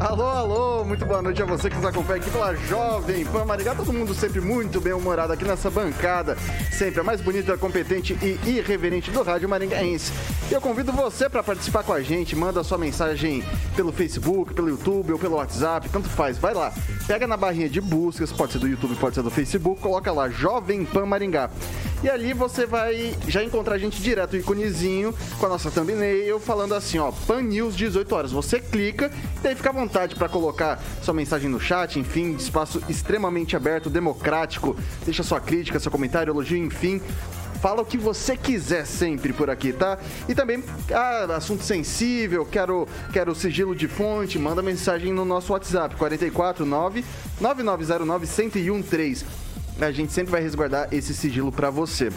Alô, alô, muito boa noite a você que nos acompanha aqui pela Jovem Pan Maringá. Todo mundo sempre muito bem humorado aqui nessa bancada, sempre a mais bonita, competente e irreverente do rádio maringaense. E eu convido você para participar com a gente, manda sua mensagem pelo Facebook, pelo YouTube ou pelo WhatsApp, tanto faz. Vai lá, pega na barrinha de buscas, pode ser do YouTube, pode ser do Facebook, coloca lá Jovem Pan Maringá. E ali você vai já encontrar a gente direto, o iconezinho, com a nossa thumbnail, falando assim, ó, Pan News 18 horas. Você clica e daí fica à vontade para colocar sua mensagem no chat, enfim, espaço extremamente aberto, democrático. Deixa sua crítica, seu comentário, elogio, enfim. Fala o que você quiser sempre por aqui, tá? E também, ah, assunto sensível, quero, quero sigilo de fonte, manda mensagem no nosso WhatsApp, 449 9909 1013 a gente sempre vai resguardar esse sigilo para você.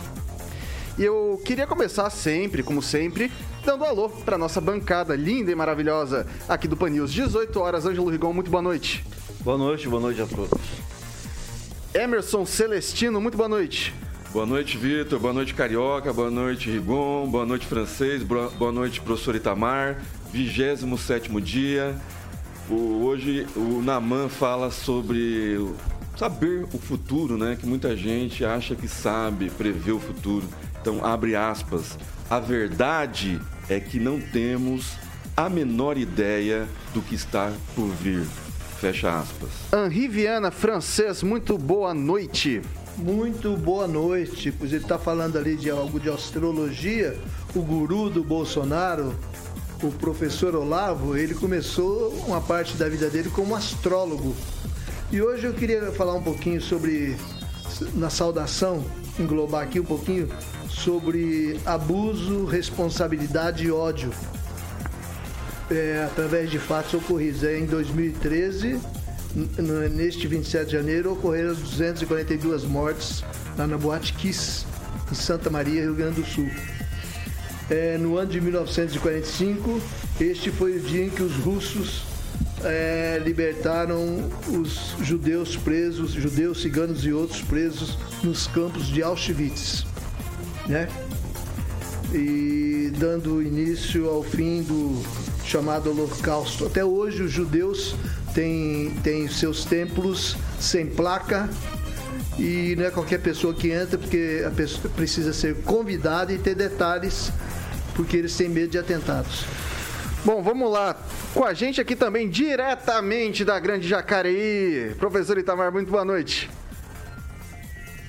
E eu queria começar sempre, como sempre, dando alô para nossa bancada linda e maravilhosa aqui do Pan News. 18 horas, Ângelo Rigon, muito boa noite. Boa noite, boa noite a todos. Emerson Celestino, muito boa noite. Boa noite, Vitor. Boa noite, Carioca. Boa noite, Rigon. Boa noite, Francês. Boa noite, professor Itamar. 27 dia. O, hoje o Naman fala sobre saber o futuro, né? Que muita gente acha que sabe prever o futuro. Então, abre aspas. A verdade é que não temos a menor ideia do que está por vir. Fecha aspas. Henri Viana, francês, muito boa noite. Muito boa noite. Pois ele está falando ali de algo de astrologia. O guru do Bolsonaro, o professor Olavo, ele começou uma parte da vida dele como astrólogo. E hoje eu queria falar um pouquinho sobre, na saudação, englobar aqui um pouquinho sobre abuso, responsabilidade e ódio. É, através de fatos ocorridos. É, em 2013, neste 27 de janeiro, ocorreram 242 mortes lá na Boate Kiss, em Santa Maria, Rio Grande do Sul. É, no ano de 1945, este foi o dia em que os russos é, libertaram os judeus presos, judeus, ciganos e outros presos nos campos de Auschwitz, né? E dando início ao fim do chamado Holocausto. Até hoje os judeus têm, têm seus templos sem placa e não é qualquer pessoa que entra porque a pessoa precisa ser convidada e ter detalhes porque eles têm medo de atentados. Bom, vamos lá. Com a gente aqui também, diretamente da Grande Jacareí, professor Itamar, muito boa noite.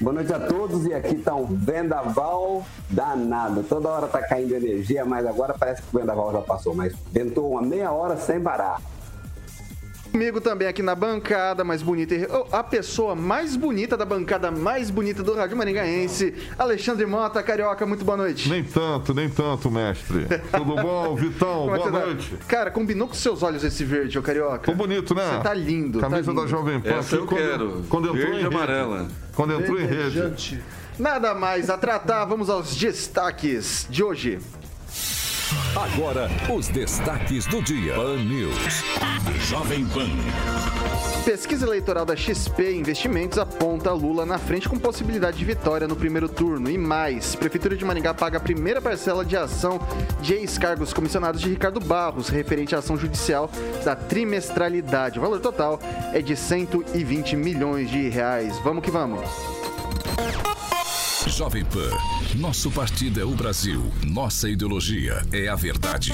Boa noite a todos e aqui tá um vendaval danado. Toda hora tá caindo energia, mas agora parece que o vendaval já passou. Mas ventou uma meia hora sem parar. Comigo também aqui na bancada mais bonita, a pessoa mais bonita da bancada mais bonita do Rádio Maringaense, Alexandre Mota, Carioca, muito boa noite. Nem tanto, nem tanto, mestre. Tudo bom, Vitão? É boa tá? noite. Cara, combinou com seus olhos esse verde, ô Carioca. Ficou bonito, né? Você tá lindo. Tá Camisa tá lindo. da Jovem Pan. Essa eu quando, quero. Quando entrou verde em rede. amarela. Quando entrou em rede. Nada mais a tratar, vamos aos destaques de hoje. Agora, os destaques do dia. Pan News. Jovem Pan. Pesquisa eleitoral da XP Investimentos aponta Lula na frente com possibilidade de vitória no primeiro turno. E mais, Prefeitura de Maringá paga a primeira parcela de ação de ex-cargos comissionados de Ricardo Barros, referente à ação judicial da trimestralidade. O valor total é de 120 milhões de reais. Vamos que vamos. Jovem Pan. Nosso partido é o Brasil. Nossa ideologia é a verdade.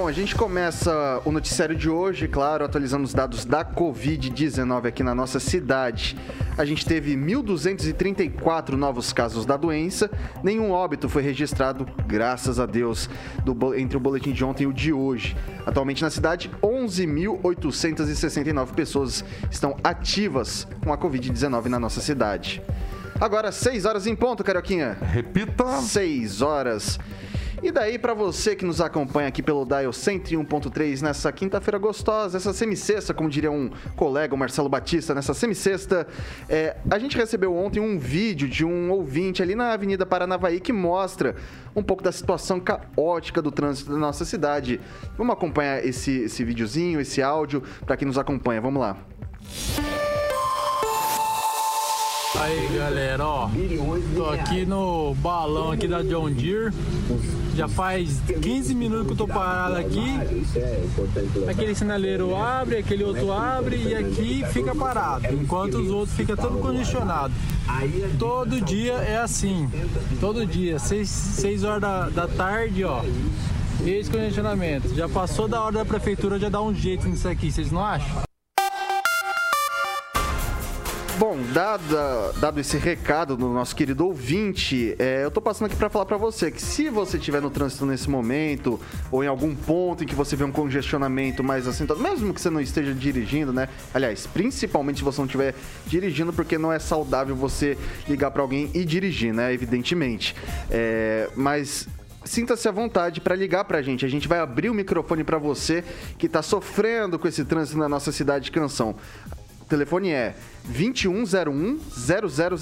Bom, a gente começa o noticiário de hoje, claro, atualizando os dados da Covid-19 aqui na nossa cidade. A gente teve 1.234 novos casos da doença, nenhum óbito foi registrado, graças a Deus, do, entre o boletim de ontem e o de hoje. Atualmente na cidade, 11.869 pessoas estão ativas com a Covid-19 na nossa cidade. Agora, 6 horas em ponto, Carioquinha. Repita. 6 horas. E daí, para você que nos acompanha aqui pelo Dial 101.3 nessa quinta-feira gostosa, essa semicesta, como diria um colega, o Marcelo Batista, nessa semicesta, é, a gente recebeu ontem um vídeo de um ouvinte ali na Avenida Paranavaí que mostra um pouco da situação caótica do trânsito da nossa cidade. Vamos acompanhar esse, esse videozinho, esse áudio, para quem nos acompanha. Vamos lá. Aí galera, ó, tô aqui no balão aqui da John Deere. Já faz 15 minutos que eu tô parado aqui. Aquele sinaleiro abre, aquele outro abre e aqui fica parado, enquanto os outros ficam todo congestionado. Todo dia é assim, todo dia, 6, 6 horas da, da tarde, ó. Esse congestionamento. Já passou da hora da prefeitura já dar um jeito nisso aqui, vocês não acham? Bom, dado, esse recado do nosso querido ouvinte, é, eu tô passando aqui para falar para você que se você estiver no trânsito nesse momento, ou em algum ponto em que você vê um congestionamento mais assentado, mesmo que você não esteja dirigindo, né? Aliás, principalmente se você não estiver dirigindo, porque não é saudável você ligar para alguém e dirigir, né? Evidentemente. É, mas sinta-se à vontade para ligar para a gente. A gente vai abrir o microfone para você que está sofrendo com esse trânsito na nossa cidade de Canção. O telefone é 2101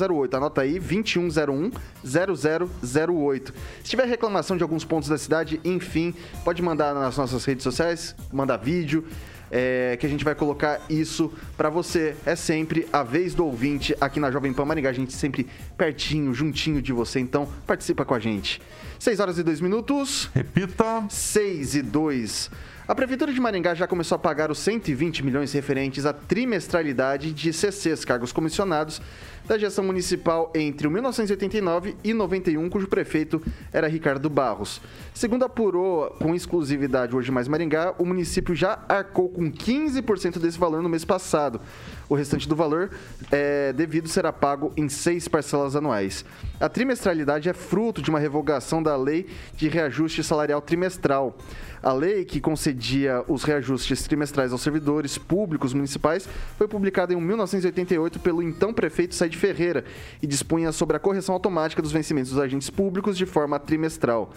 0008. Anota aí, 2101 0008. Se tiver reclamação de alguns pontos da cidade, enfim, pode mandar nas nossas redes sociais, mandar vídeo. É, que a gente vai colocar isso para você. É sempre a vez do ouvinte aqui na Jovem Pan Maringá. A gente sempre pertinho, juntinho de você. Então, participa com a gente. 6 horas e 2 minutos. Repita. 6 e 2. A Prefeitura de Maringá já começou a pagar os 120 milhões referentes à trimestralidade de CCs, cargos comissionados, da gestão municipal entre 1989 e 91, cujo prefeito era Ricardo Barros. Segundo apurou com exclusividade hoje mais Maringá, o município já arcou com 15% desse valor no mês passado. O restante do valor é, devido será pago em seis parcelas anuais. A trimestralidade é fruto de uma revogação da lei de reajuste salarial trimestral. A lei que concedia os reajustes trimestrais aos servidores públicos municipais foi publicada em 1988 pelo então prefeito Said Ferreira e dispunha sobre a correção automática dos vencimentos dos agentes públicos de forma trimestral.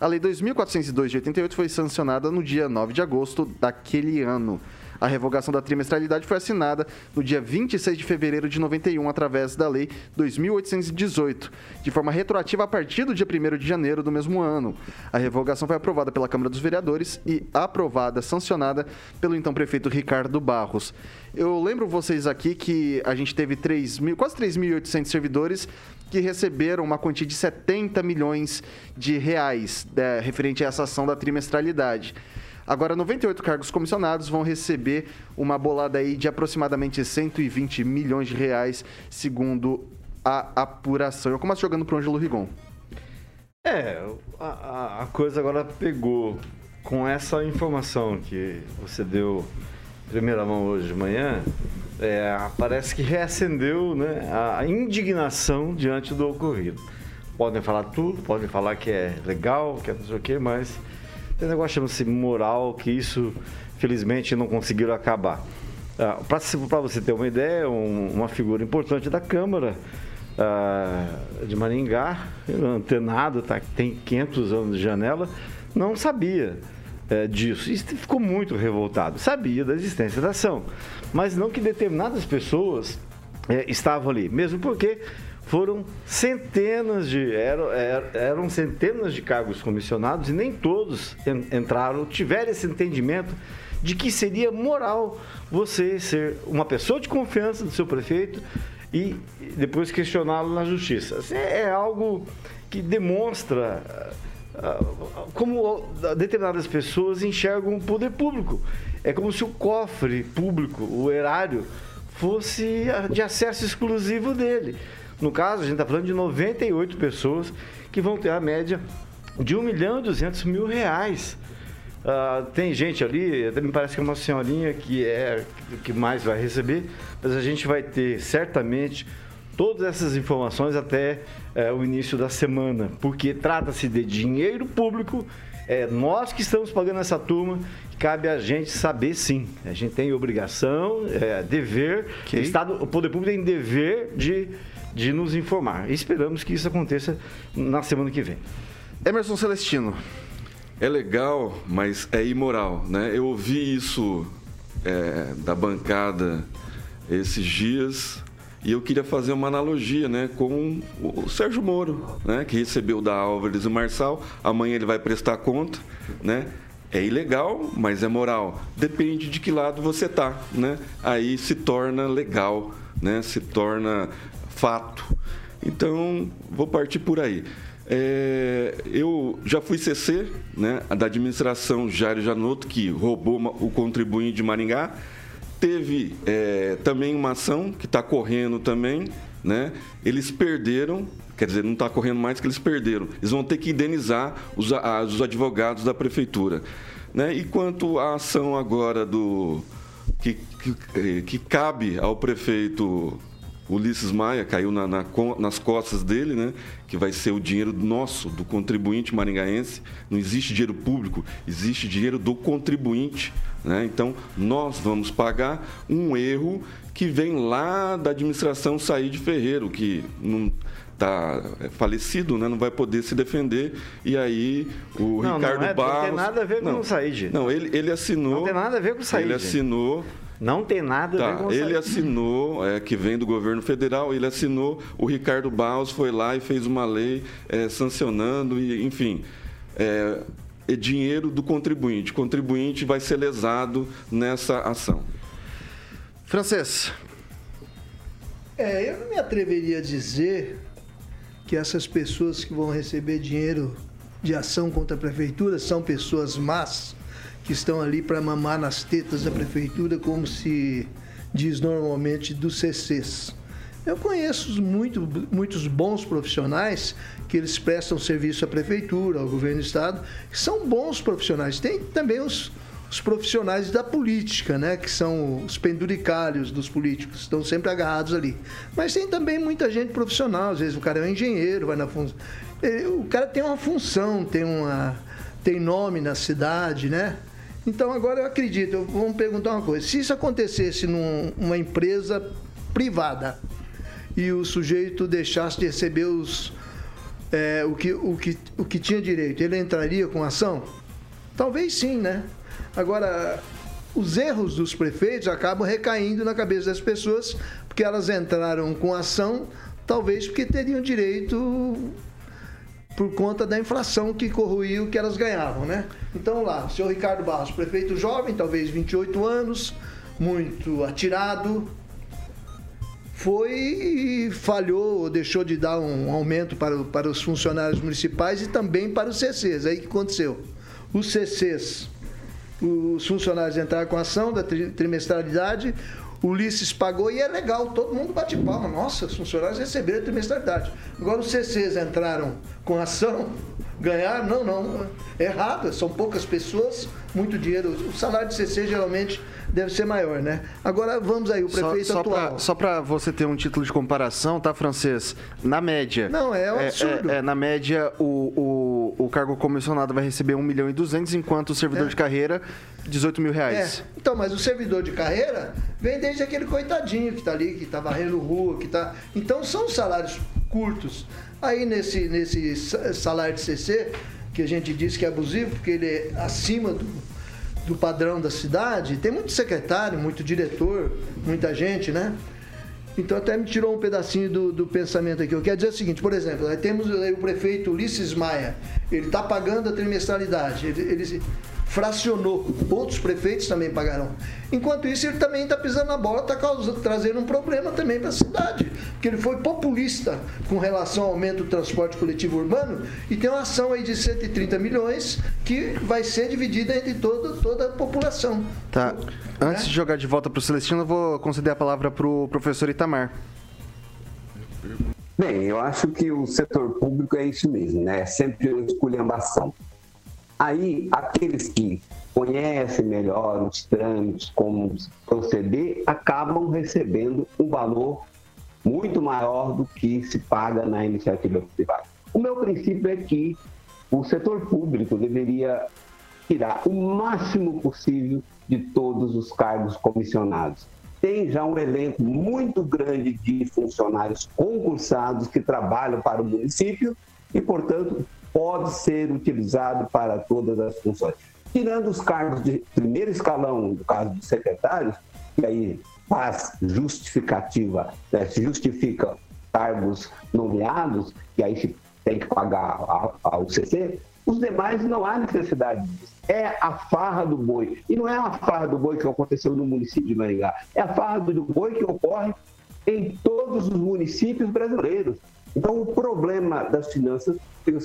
A Lei 2.402 de 88 foi sancionada no dia 9 de agosto daquele ano. A revogação da trimestralidade foi assinada no dia 26 de fevereiro de 91, através da Lei 2.818, de forma retroativa a partir do dia 1 de janeiro do mesmo ano. A revogação foi aprovada pela Câmara dos Vereadores e aprovada, sancionada pelo então prefeito Ricardo Barros. Eu lembro vocês aqui que a gente teve 3 mil, quase 3.800 servidores que receberam uma quantia de 70 milhões de reais né, referente a essa ação da trimestralidade. Agora, 98 cargos comissionados vão receber uma bolada aí de aproximadamente 120 milhões de reais, segundo a apuração. Eu começo jogando para o Ângelo Rigon. É, a, a coisa agora pegou com essa informação que você deu primeira mão hoje de manhã, é, parece que reacendeu né, a indignação diante do ocorrido. Podem falar tudo, podem falar que é legal, que é não sei o quê, mas tem um negócio chama-se moral, que isso, felizmente, não conseguiram acabar. Ah, Para você ter uma ideia, um, uma figura importante da Câmara ah, de Maringá, antenado, tá, tem 500 anos de janela, não sabia é, disso. E ficou muito revoltado. Sabia da existência da ação, mas não que determinadas pessoas é, estavam ali, mesmo porque foram centenas de eram, eram centenas de cargos comissionados e nem todos entraram, tiveram esse entendimento de que seria moral você ser uma pessoa de confiança do seu prefeito e depois questioná-lo na justiça. É algo que demonstra como determinadas pessoas enxergam o poder público. É como se o cofre público, o erário, fosse de acesso exclusivo dele. No caso, a gente está falando de 98 pessoas que vão ter a média de 1 milhão e 200 mil reais. Uh, tem gente ali, até me parece que é uma senhorinha que é que mais vai receber, mas a gente vai ter certamente todas essas informações até é, o início da semana, porque trata-se de dinheiro público, é nós que estamos pagando essa turma, cabe a gente saber sim. A gente tem obrigação, é, dever, okay. o, Estado, o poder público tem dever de, de nos informar. E esperamos que isso aconteça na semana que vem. Emerson Celestino. É legal, mas é imoral, né? Eu ouvi isso é, da bancada esses dias e eu queria fazer uma analogia né, com o Sérgio Moro, né, que recebeu da Álvares e Marçal. Amanhã ele vai prestar conta. Né? É ilegal, mas é moral. Depende de que lado você tá. Né? Aí se torna legal, né? se torna fato. Então, vou partir por aí. É, eu já fui CC né, da administração Jairo Janotto, que roubou o contribuinte de Maringá. Teve é, também uma ação que está correndo também. Né? Eles perderam, quer dizer, não está correndo mais que eles perderam. Eles vão ter que indenizar os, os advogados da prefeitura. Né? E quanto à ação agora do que, que, que cabe ao prefeito Ulisses Maia caiu na, na, nas costas dele, né? que vai ser o dinheiro nosso, do contribuinte maringaense. Não existe dinheiro público, existe dinheiro do contribuinte. Né? Então, nós vamos pagar um erro que vem lá da administração sair de Ferreiro, que não está é, falecido, né? não vai poder se defender. E aí o não, Ricardo não é, Barros... Não tem nada a ver com o Said. Não, ele, ele assinou... Não tem nada a ver com o Said. Ele assinou não tem nada tá, a ver com Ele assinou, é, que vem do governo federal, ele assinou, o Ricardo Barros foi lá e fez uma lei é, sancionando, e, enfim. É, é dinheiro do contribuinte. O contribuinte vai ser lesado nessa ação. Francês. É, eu não me atreveria a dizer que essas pessoas que vão receber dinheiro de ação contra a prefeitura são pessoas más que estão ali para mamar nas tetas da prefeitura, como se diz normalmente dos CCs. Eu conheço muito, muitos bons profissionais que eles prestam serviço à prefeitura, ao governo do estado, que são bons profissionais. Tem também os, os profissionais da política, né, que são os penduricários dos políticos, estão sempre agarrados ali. Mas tem também muita gente profissional, às vezes o cara é um engenheiro, vai na função. O cara tem uma função, tem uma tem nome na cidade, né? Então agora eu acredito, vamos perguntar uma coisa. Se isso acontecesse numa empresa privada e o sujeito deixasse de receber os, é, o, que, o, que, o que tinha direito, ele entraria com ação? Talvez sim, né? Agora, os erros dos prefeitos acabam recaindo na cabeça das pessoas, porque elas entraram com ação, talvez porque teriam direito por conta da inflação que corroiu que elas ganhavam, né? Então lá, o senhor Ricardo Barros, prefeito jovem, talvez 28 anos, muito atirado, foi e falhou, deixou de dar um aumento para, para os funcionários municipais e também para os CCs. Aí o que aconteceu? Os CCs, os funcionários entraram com ação da trimestralidade, Ulisses pagou e é legal, todo mundo bate palma. Nossa, os funcionários receberam a trimestralidade. Agora os CCs entraram com ação, ganharam, não, não, é errado, são poucas pessoas, muito dinheiro. O salário de CC geralmente deve ser maior, né? Agora vamos aí, o prefeito só, só atual. Pra, só para você ter um título de comparação, tá, francês? Na média. Não, é um absurdo. É, é, na média, o, o, o cargo comissionado vai receber 1 milhão e 200, enquanto o servidor é. de carreira, 18 mil reais. É. Então, mas o servidor de carreira vem desde aquele coitadinho que está ali, que está varrendo rua, que está. Então são salários curtos. Aí nesse, nesse salário de CC, que a gente diz que é abusivo, porque ele é acima do do padrão da cidade, tem muito secretário, muito diretor, muita gente, né? Então até me tirou um pedacinho do, do pensamento aqui. Eu quero dizer o seguinte, por exemplo, nós temos o prefeito Ulisses Maia, ele está pagando a trimestralidade, ele, ele fracionou. Outros prefeitos também pagarão. Enquanto isso, ele também está pisando na bola, está trazendo um problema também para a cidade. Porque ele foi populista com relação ao aumento do transporte coletivo urbano e tem uma ação aí de 130 milhões que vai ser dividida entre toda, toda a população. Tá. Antes de jogar de volta para o Celestino, eu vou conceder a palavra para o professor Itamar. Bem, eu acho que o setor público é isso mesmo, né? É sempre uma esculhambação. Aí, aqueles que conhecem melhor os trâmites, como proceder, acabam recebendo um valor muito maior do que se paga na iniciativa privada. O meu princípio é que o setor público deveria tirar o máximo possível de todos os cargos comissionados. Tem já um elenco muito grande de funcionários concursados que trabalham para o município e, portanto, pode ser utilizado para todas as funções. Tirando os cargos de primeiro escalão, no caso de secretários, que aí faz justificativa, né, justifica cargos nomeados, e aí tem que pagar ao CC, os demais não há necessidade disso. É a farra do boi. E não é a farra do boi que aconteceu no município de Maringá. É a farra do boi que ocorre em todos os municípios brasileiros. Então, o problema das finanças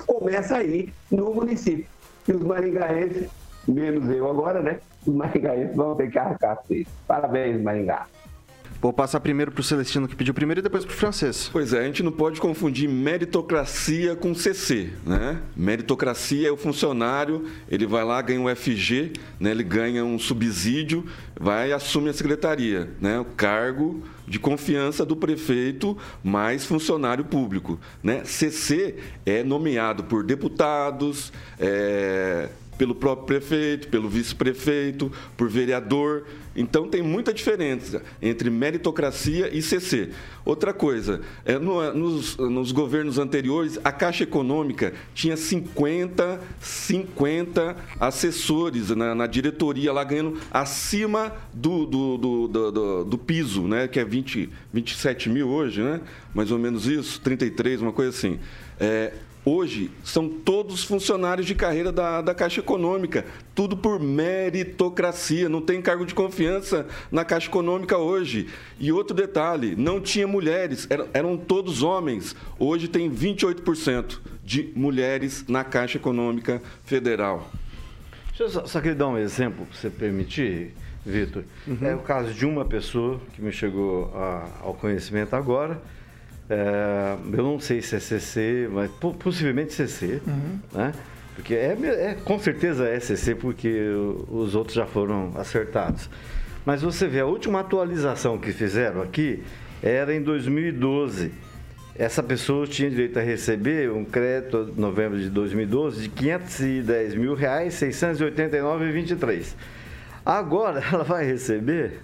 começa aí no município. E os maringaenses, menos eu agora, né? Os maringaenses vão ter que arcar com isso. Parabéns, Maringá. Vou passar primeiro para o Celestino que pediu primeiro e depois para o francês. Pois é, a gente não pode confundir meritocracia com CC, né? Meritocracia é o funcionário, ele vai lá, ganha um FG, né? ele ganha um subsídio, vai e assume a secretaria, né? O cargo de confiança do prefeito mais funcionário público, né? CC é nomeado por deputados, é, pelo próprio prefeito, pelo vice-prefeito, por vereador. Então tem muita diferença entre meritocracia e CC. Outra coisa, é, no, nos, nos, governos anteriores, a Caixa Econômica tinha 50, 50 assessores na, na diretoria lá ganhando acima do, do, do, do, do piso, né? que é 20, 27 mil hoje, né? mais ou menos isso, 33, uma coisa assim. É, Hoje são todos funcionários de carreira da, da Caixa Econômica, tudo por meritocracia, não tem cargo de confiança na Caixa Econômica hoje. E outro detalhe: não tinha mulheres, eram, eram todos homens. Hoje tem 28% de mulheres na Caixa Econômica Federal. Deixa eu só, só queria dar um exemplo, se você permitir, Vitor. Uhum. É o caso de uma pessoa que me chegou a, ao conhecimento agora é, eu não sei se é CC, mas possivelmente CC, uhum. né? Porque é, é, com certeza é CC, porque os outros já foram acertados. Mas você vê, a última atualização que fizeram aqui era em 2012. Essa pessoa tinha direito a receber um crédito em novembro de 2012 de 510 mil reais, 689,23. Agora ela vai receber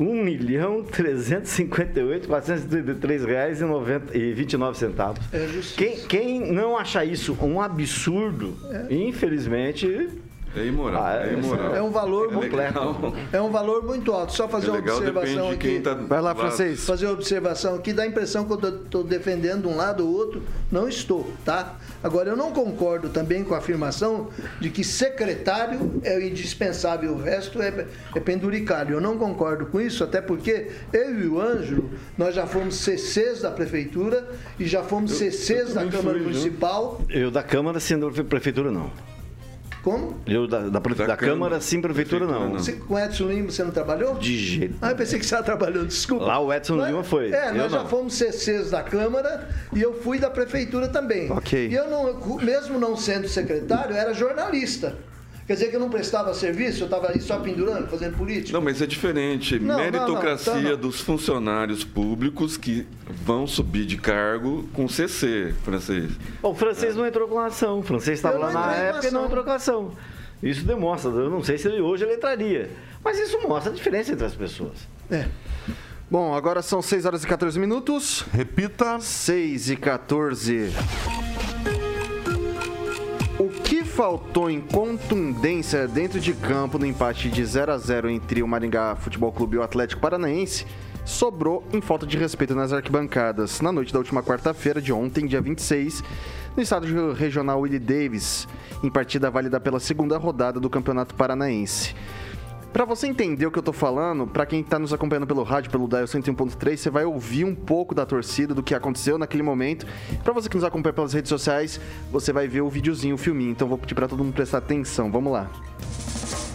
1 milhão 358 433 reais e 29 centavos. É quem, quem não achar isso um absurdo, é. infelizmente é imoral. Ah, é, imoral. é um valor é muito legal. É um valor muito alto. Só fazer é uma observação aqui. Tá Vai lá, francês. Fazer uma observação aqui dá a impressão que eu estou defendendo um lado ou outro. Não estou, tá? Agora eu não concordo também com a afirmação de que secretário é indispensável, o resto é, é penduricário. Eu não concordo com isso, até porque eu e o Ângelo, nós já fomos CCs da prefeitura e já fomos eu, CCs eu da Câmara fui, Municipal. Eu da Câmara, sendo prefeitura, não. Como? Eu da, da, da, da Câmara, sim, prefeitura, prefeitura não. Você, com o Edson Lima você não trabalhou? De jeito. Ah, eu pensei que você já trabalhou, desculpa. Lá o Edson Lima foi. É, nós já fomos CCs da Câmara e eu fui da prefeitura também. Ok. E eu não, mesmo não sendo secretário, era jornalista. Quer dizer que eu não prestava serviço, eu estava ali só pendurando, fazendo política? Não, mas é diferente. Não, Meritocracia não, não, então dos funcionários públicos que vão subir de cargo com CC, francês. Bom, o francês é. não entrou com ação. O francês estava lá na época e não entrou com ação. Isso demonstra, eu não sei se ele hoje ele entraria. Mas isso mostra a diferença entre as pessoas. É. Bom, agora são 6 horas e 14 minutos. Repita. 6 e 14 que faltou em contundência dentro de campo no empate de 0 a 0 entre o Maringá Futebol Clube e o Atlético Paranaense sobrou em falta de respeito nas arquibancadas. Na noite da última quarta-feira de ontem, dia 26, no estádio regional Willie Davis, em partida válida pela segunda rodada do Campeonato Paranaense. Para você entender o que eu tô falando, para quem tá nos acompanhando pelo rádio, pelo Dial 101.3, você vai ouvir um pouco da torcida, do que aconteceu naquele momento. Para você que nos acompanha pelas redes sociais, você vai ver o videozinho, o filminho. Então vou pedir para todo mundo prestar atenção. Vamos lá. fanático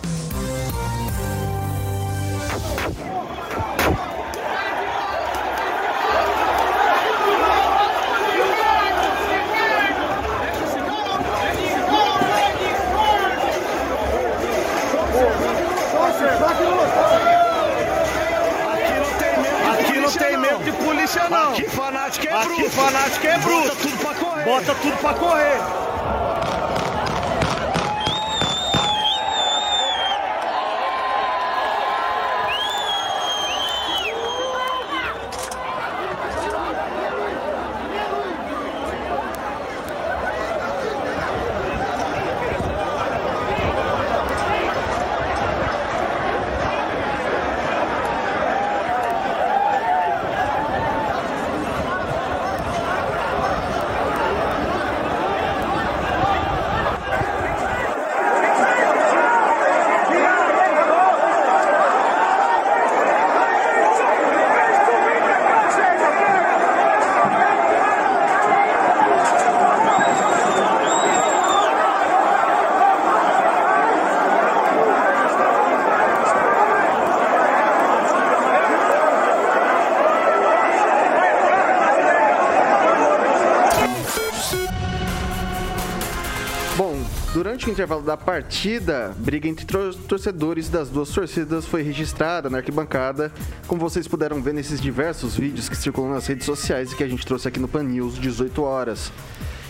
durante o intervalo da partida, briga entre torcedores das duas torcidas foi registrada na arquibancada, como vocês puderam ver nesses diversos vídeos que circulam nas redes sociais e que a gente trouxe aqui no Pan News 18 horas.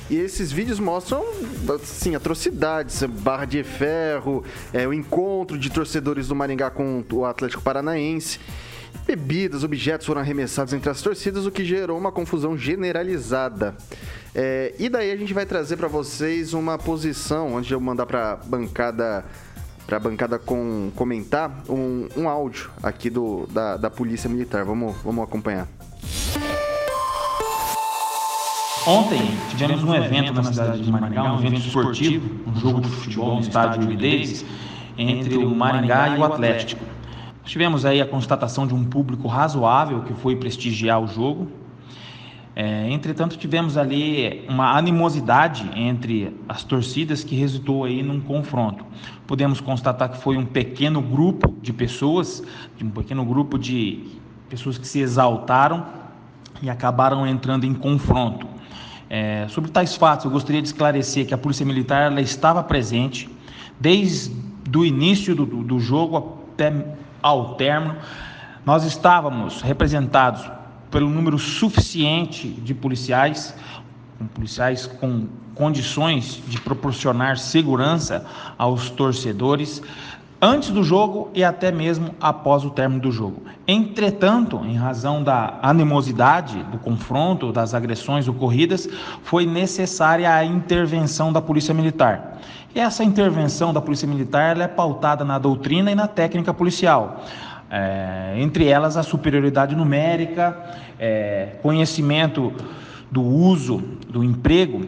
E esses vídeos mostram, assim, atrocidades, barra de ferro, é, o encontro de torcedores do Maringá com o Atlético Paranaense. Bebidas, objetos foram arremessados entre as torcidas, o que gerou uma confusão generalizada. É, e daí a gente vai trazer para vocês uma posição, antes de eu mandar para bancada para a bancada com, comentar um, um áudio aqui do, da, da Polícia Militar. Vamos, vamos acompanhar. Ontem tivemos um evento na cidade de Maringá, um evento esportivo, um jogo de futebol no estádio Uidez, entre o Maringá e o Atlético. Tivemos aí a constatação de um público razoável que foi prestigiar o jogo. É, entretanto, tivemos ali uma animosidade entre as torcidas que resultou aí num confronto. Podemos constatar que foi um pequeno grupo de pessoas, um pequeno grupo de pessoas que se exaltaram e acabaram entrando em confronto. É, sobre tais fatos, eu gostaria de esclarecer que a Polícia Militar ela estava presente desde o início do, do jogo até ao término, nós estávamos representados pelo número suficiente de policiais, com policiais com condições de proporcionar segurança aos torcedores antes do jogo e até mesmo após o término do jogo. Entretanto, em razão da animosidade do confronto, das agressões ocorridas, foi necessária a intervenção da Polícia Militar. E essa intervenção da Polícia Militar é pautada na doutrina e na técnica policial. É, entre elas a superioridade numérica, é, conhecimento do uso, do emprego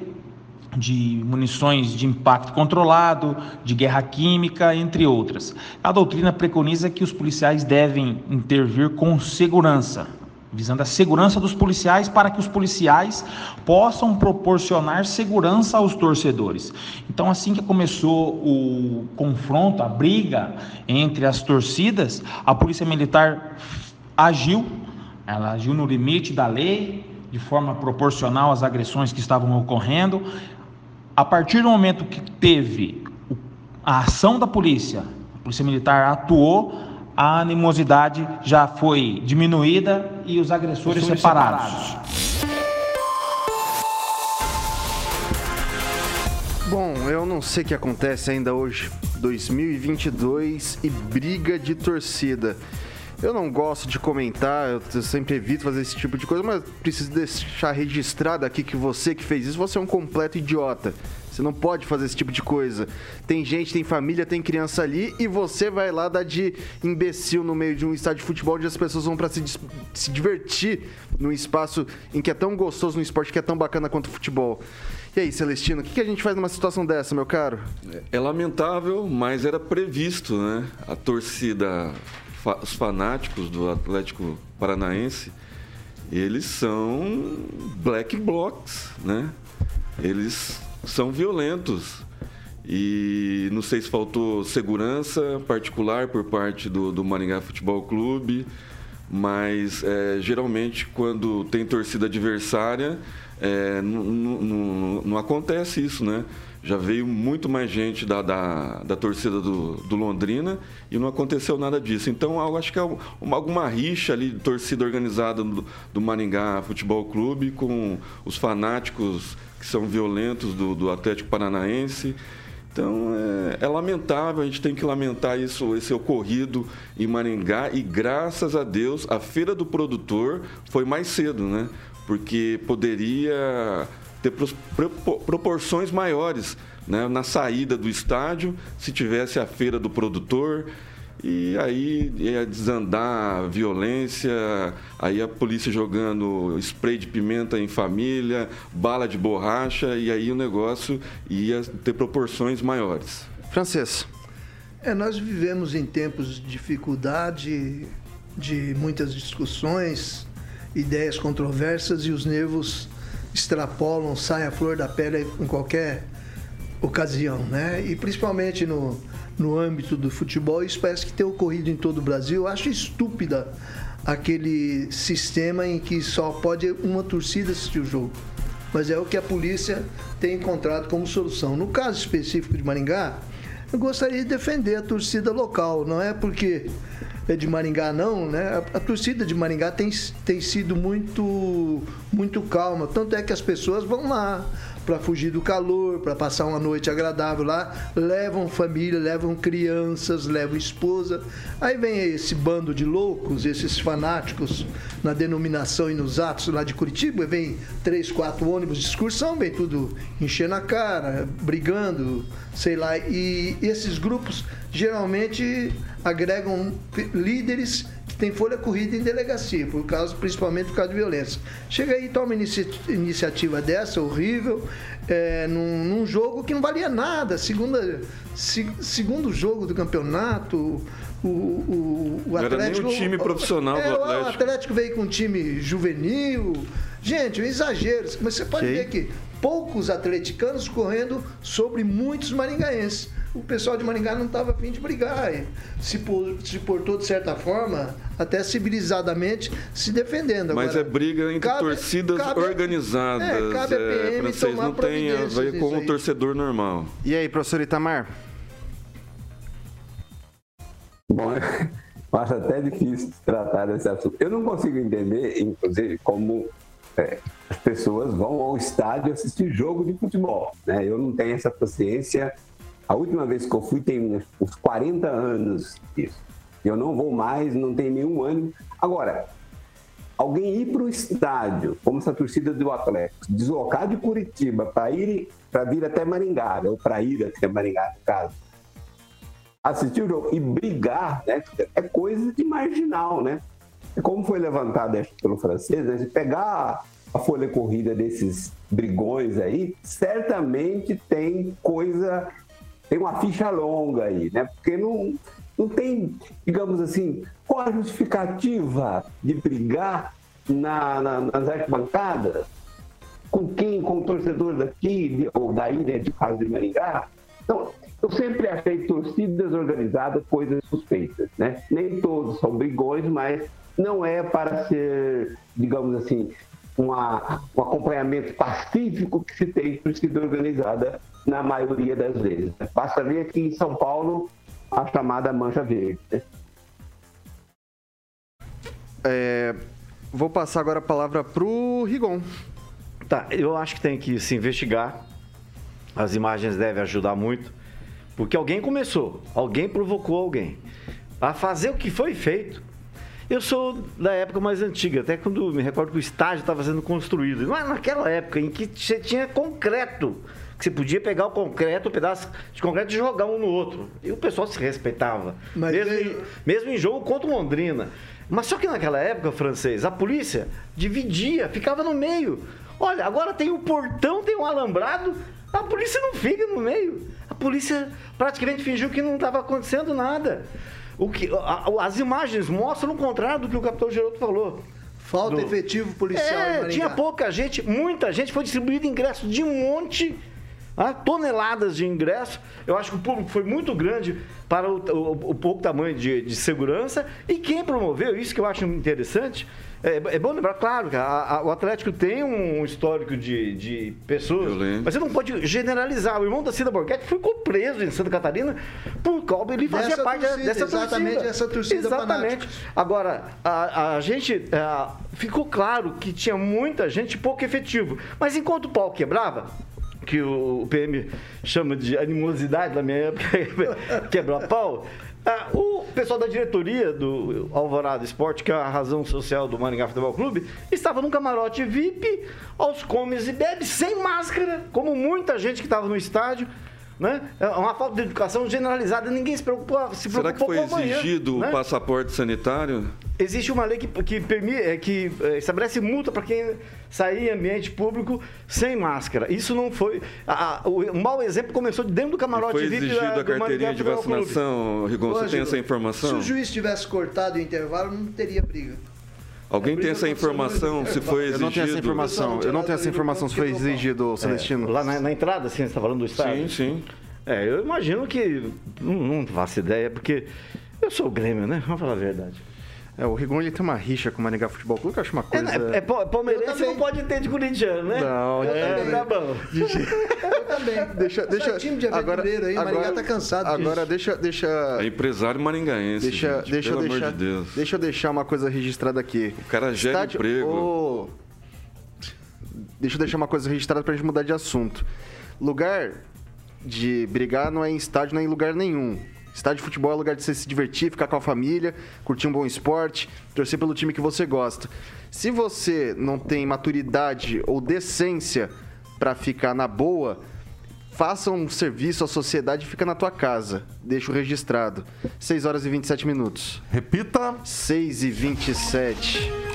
de munições de impacto controlado, de guerra química, entre outras. A doutrina preconiza que os policiais devem intervir com segurança, visando a segurança dos policiais para que os policiais possam proporcionar segurança aos torcedores. Então, assim que começou o confronto, a briga entre as torcidas, a Polícia Militar agiu, ela agiu no limite da lei, de forma proporcional às agressões que estavam ocorrendo. A partir do momento que teve a ação da polícia, a Polícia Militar atuou a animosidade já foi diminuída e os agressores separados. separados. Bom, eu não sei o que acontece ainda hoje, 2022 e briga de torcida. Eu não gosto de comentar, eu sempre evito fazer esse tipo de coisa, mas preciso deixar registrado aqui que você que fez isso, você é um completo idiota. Você não pode fazer esse tipo de coisa. Tem gente, tem família, tem criança ali e você vai lá dar de imbecil no meio de um estádio de futebol onde as pessoas vão para se, se divertir num espaço em que é tão gostoso, num esporte que é tão bacana quanto o futebol. E aí, Celestino, o que, a gente faz numa situação dessa, meu caro? É lamentável, mas era previsto, né? A torcida, os fanáticos do Atlético Paranaense, eles são black blocs, né? Eles são violentos. E não sei se faltou segurança particular por parte do, do Maringá Futebol Clube, mas é, geralmente quando tem torcida adversária, é, não acontece isso, né? Já veio muito mais gente da, da, da torcida do, do, Londrina e não aconteceu nada disso. Então, eu acho que é uma, alguma rixa ali de torcida organizada do, do Maringá Futebol Clube com os fanáticos que são violentos do, do Atlético Paranaense. Então é, é, lamentável, a gente tem que lamentar isso, esse ocorrido em Maringá e graças a Deus a feira do produtor foi mais cedo, né? Porque poderia ter proporções maiores né? na saída do estádio se tivesse a feira do produtor e aí ia desandar a violência, aí a polícia jogando spray de pimenta em família, bala de borracha, e aí o negócio ia ter proporções maiores. Francês. É, nós vivemos em tempos de dificuldade, de muitas discussões, ideias controversas e os nervos extrapolam, saem a flor da pele em qualquer ocasião, né? E principalmente no, no âmbito do futebol, isso parece que tem ocorrido em todo o Brasil. Eu acho estúpida aquele sistema em que só pode uma torcida assistir o jogo. mas é o que a polícia tem encontrado como solução. No caso específico de Maringá, eu gostaria de defender a torcida local, não é porque é de Maringá não, né? A, a, torcida de Maringá tem, tem sido muito muito calma, tanto é que as pessoas vão lá para fugir do calor, para passar uma noite agradável lá, levam família, levam crianças, levam esposa. Aí vem esse bando de loucos, esses fanáticos na denominação e nos atos lá de Curitiba, vem três, quatro ônibus de excursão, vem tudo enchendo a cara, brigando, sei lá. E esses grupos geralmente agregam líderes têm folha corrida em delegacia, por causa, principalmente por causa de violência. Chega aí e toma inici iniciativa dessa, horrível, é, num, num, jogo que não valia nada. Segunda, se, segundo jogo do campeonato, o, o, o Atlético. Era nem um time profissional é, do Atlético. O Atlético veio com um time juvenil. Gente, um exagero. Mas você pode ver que poucos atleticanos correndo sobre muitos maringaenses o pessoal de Maringá não estava afim de brigar. E se, por, se portou, de certa forma, até civilizadamente, se defendendo. Mas Agora, é briga entre cabe, torcidas cabe, organizadas. É, cabe a PM é, tomar não tem a ver com o torcedor normal. E aí, professor Itamar? Bom, eu acho até difícil tratar desse assunto. Eu não consigo entender, inclusive, como é, as pessoas vão ao estádio assistir jogo de futebol. Né? Eu não tenho essa paciência a última vez que eu fui tem uns 40 anos isso. Eu não vou mais, não tem nenhum ano. Agora, alguém ir para o estádio, como essa torcida do Atlético, deslocar de Curitiba para ir para vir até Maringá, ou para ir até Maringá, no caso, assistir o jogo e brigar, né? É coisa de marginal, né? Como foi levantado pelo francês, né? Pegar a folha corrida desses brigões aí, certamente tem coisa tem uma ficha longa aí, né? Porque não, não tem, digamos assim, qual a justificativa de brigar na, na, nas arquibancadas? Com quem? Com o torcedor daqui, ou daí, né, de caso de Maringá? Então, eu sempre achei torcidas organizadas coisas suspeitas, né? Nem todos são brigões, mas não é para ser, digamos assim, uma, um acompanhamento pacífico que se tem torcida organizada na maioria das vezes. Basta ver aqui em São Paulo a chamada mancha verde. É, vou passar agora a palavra para o Rigon. Tá, eu acho que tem que se investigar. As imagens devem ajudar muito, porque alguém começou, alguém provocou alguém a fazer o que foi feito. Eu sou da época mais antiga, até quando me recordo que o estádio estava sendo construído. Não é naquela época em que tinha concreto que você podia pegar o concreto, um pedaço de concreto e jogar um no outro. E o pessoal se respeitava. Mas mesmo, em, mesmo em jogo contra o Londrina. Mas só que naquela época, francês, a polícia dividia, ficava no meio. Olha, agora tem o portão, tem um alambrado, a polícia não fica no meio. A polícia praticamente fingiu que não estava acontecendo nada. O que, a, as imagens mostram o contrário do que o capitão Geroto falou. Falta do... efetivo policial. É, tinha pouca gente, muita gente, foi distribuído ingresso de um monte ah, toneladas de ingressos. Eu acho que o público foi muito grande para o, o, o pouco tamanho de, de, segurança. E quem promoveu, isso que eu acho interessante, é, é bom lembrar, claro, que a, a, o Atlético tem um histórico de, de pessoas, mas você não pode generalizar. O irmão da Cida Borghetti ficou preso em Santa Catarina por causa ele fazia dessa parte torcida, dessa torcida. Exatamente, essa torcida Exatamente. Agora, a, a gente a, ficou claro que tinha muita gente pouco efetivo. Mas enquanto o pau quebrava, que o PM chama de animosidade na minha época, quebrar pau. Ah, o pessoal da diretoria do Alvorada Esporte, que é a razão social do Maringá Futebol Clube, estava num camarote VIP, aos comes e bebes, sem máscara, como muita gente que estava no estádio. Né? É uma falta de educação generalizada, ninguém se preocupou. Se Será que foi exigido o né? passaporte sanitário? Existe uma lei que, que, permite, é, que é, estabelece multa para quem sair em ambiente público sem máscara. Isso não foi. A, a, o, mau exemplo começou dentro do camarote foi exigido a carteirinha de vacinação, Rigon, você tem essa informação? Se o juiz tivesse cortado o intervalo, não teria briga. Alguém é tem essa informação, se foi exigido? Eu não tenho essa informação, eu não tenho essa informação se foi exigido, Celestino. É, lá na, na, entrada, assim, você está falando do estádio? Sim, sim. É, eu imagino que, não, não faço ideia, porque eu sou o Grêmio, né? Vamos falar a verdade. É, o Rigon ele tem uma rixa com o Maringá Futebol Clube, que eu acho uma É, coisa... é, é pa- palmeirense não pode ter de corintiano, né? Não, é, eu tá bom. Eu também. Deixa, deixa, Esse time de agora, aí, o Maringá agora, tá cansado Agora disso. deixa, deixa, É empresário maringaense. deixa, gente, deixa eu pelo deixar, amor de Deus. deixa eu deixar uma coisa registrada aqui. O cara gera emprego. Ô, Deixa eu deixar uma coisa registrada pra gente mudar de assunto. Lugar de brigar não é em estádio, não é em lugar nenhum. Estádio de futebol é lugar de você se divertir, ficar com a família, curtir um bom esporte, torcer pelo time que você gosta. Se você não tem maturidade ou decência pra ficar na boa, faça um serviço à sociedade e fica na tua casa. Deixa o registrado. 6 horas e 27 minutos. Repita. 6 e 27.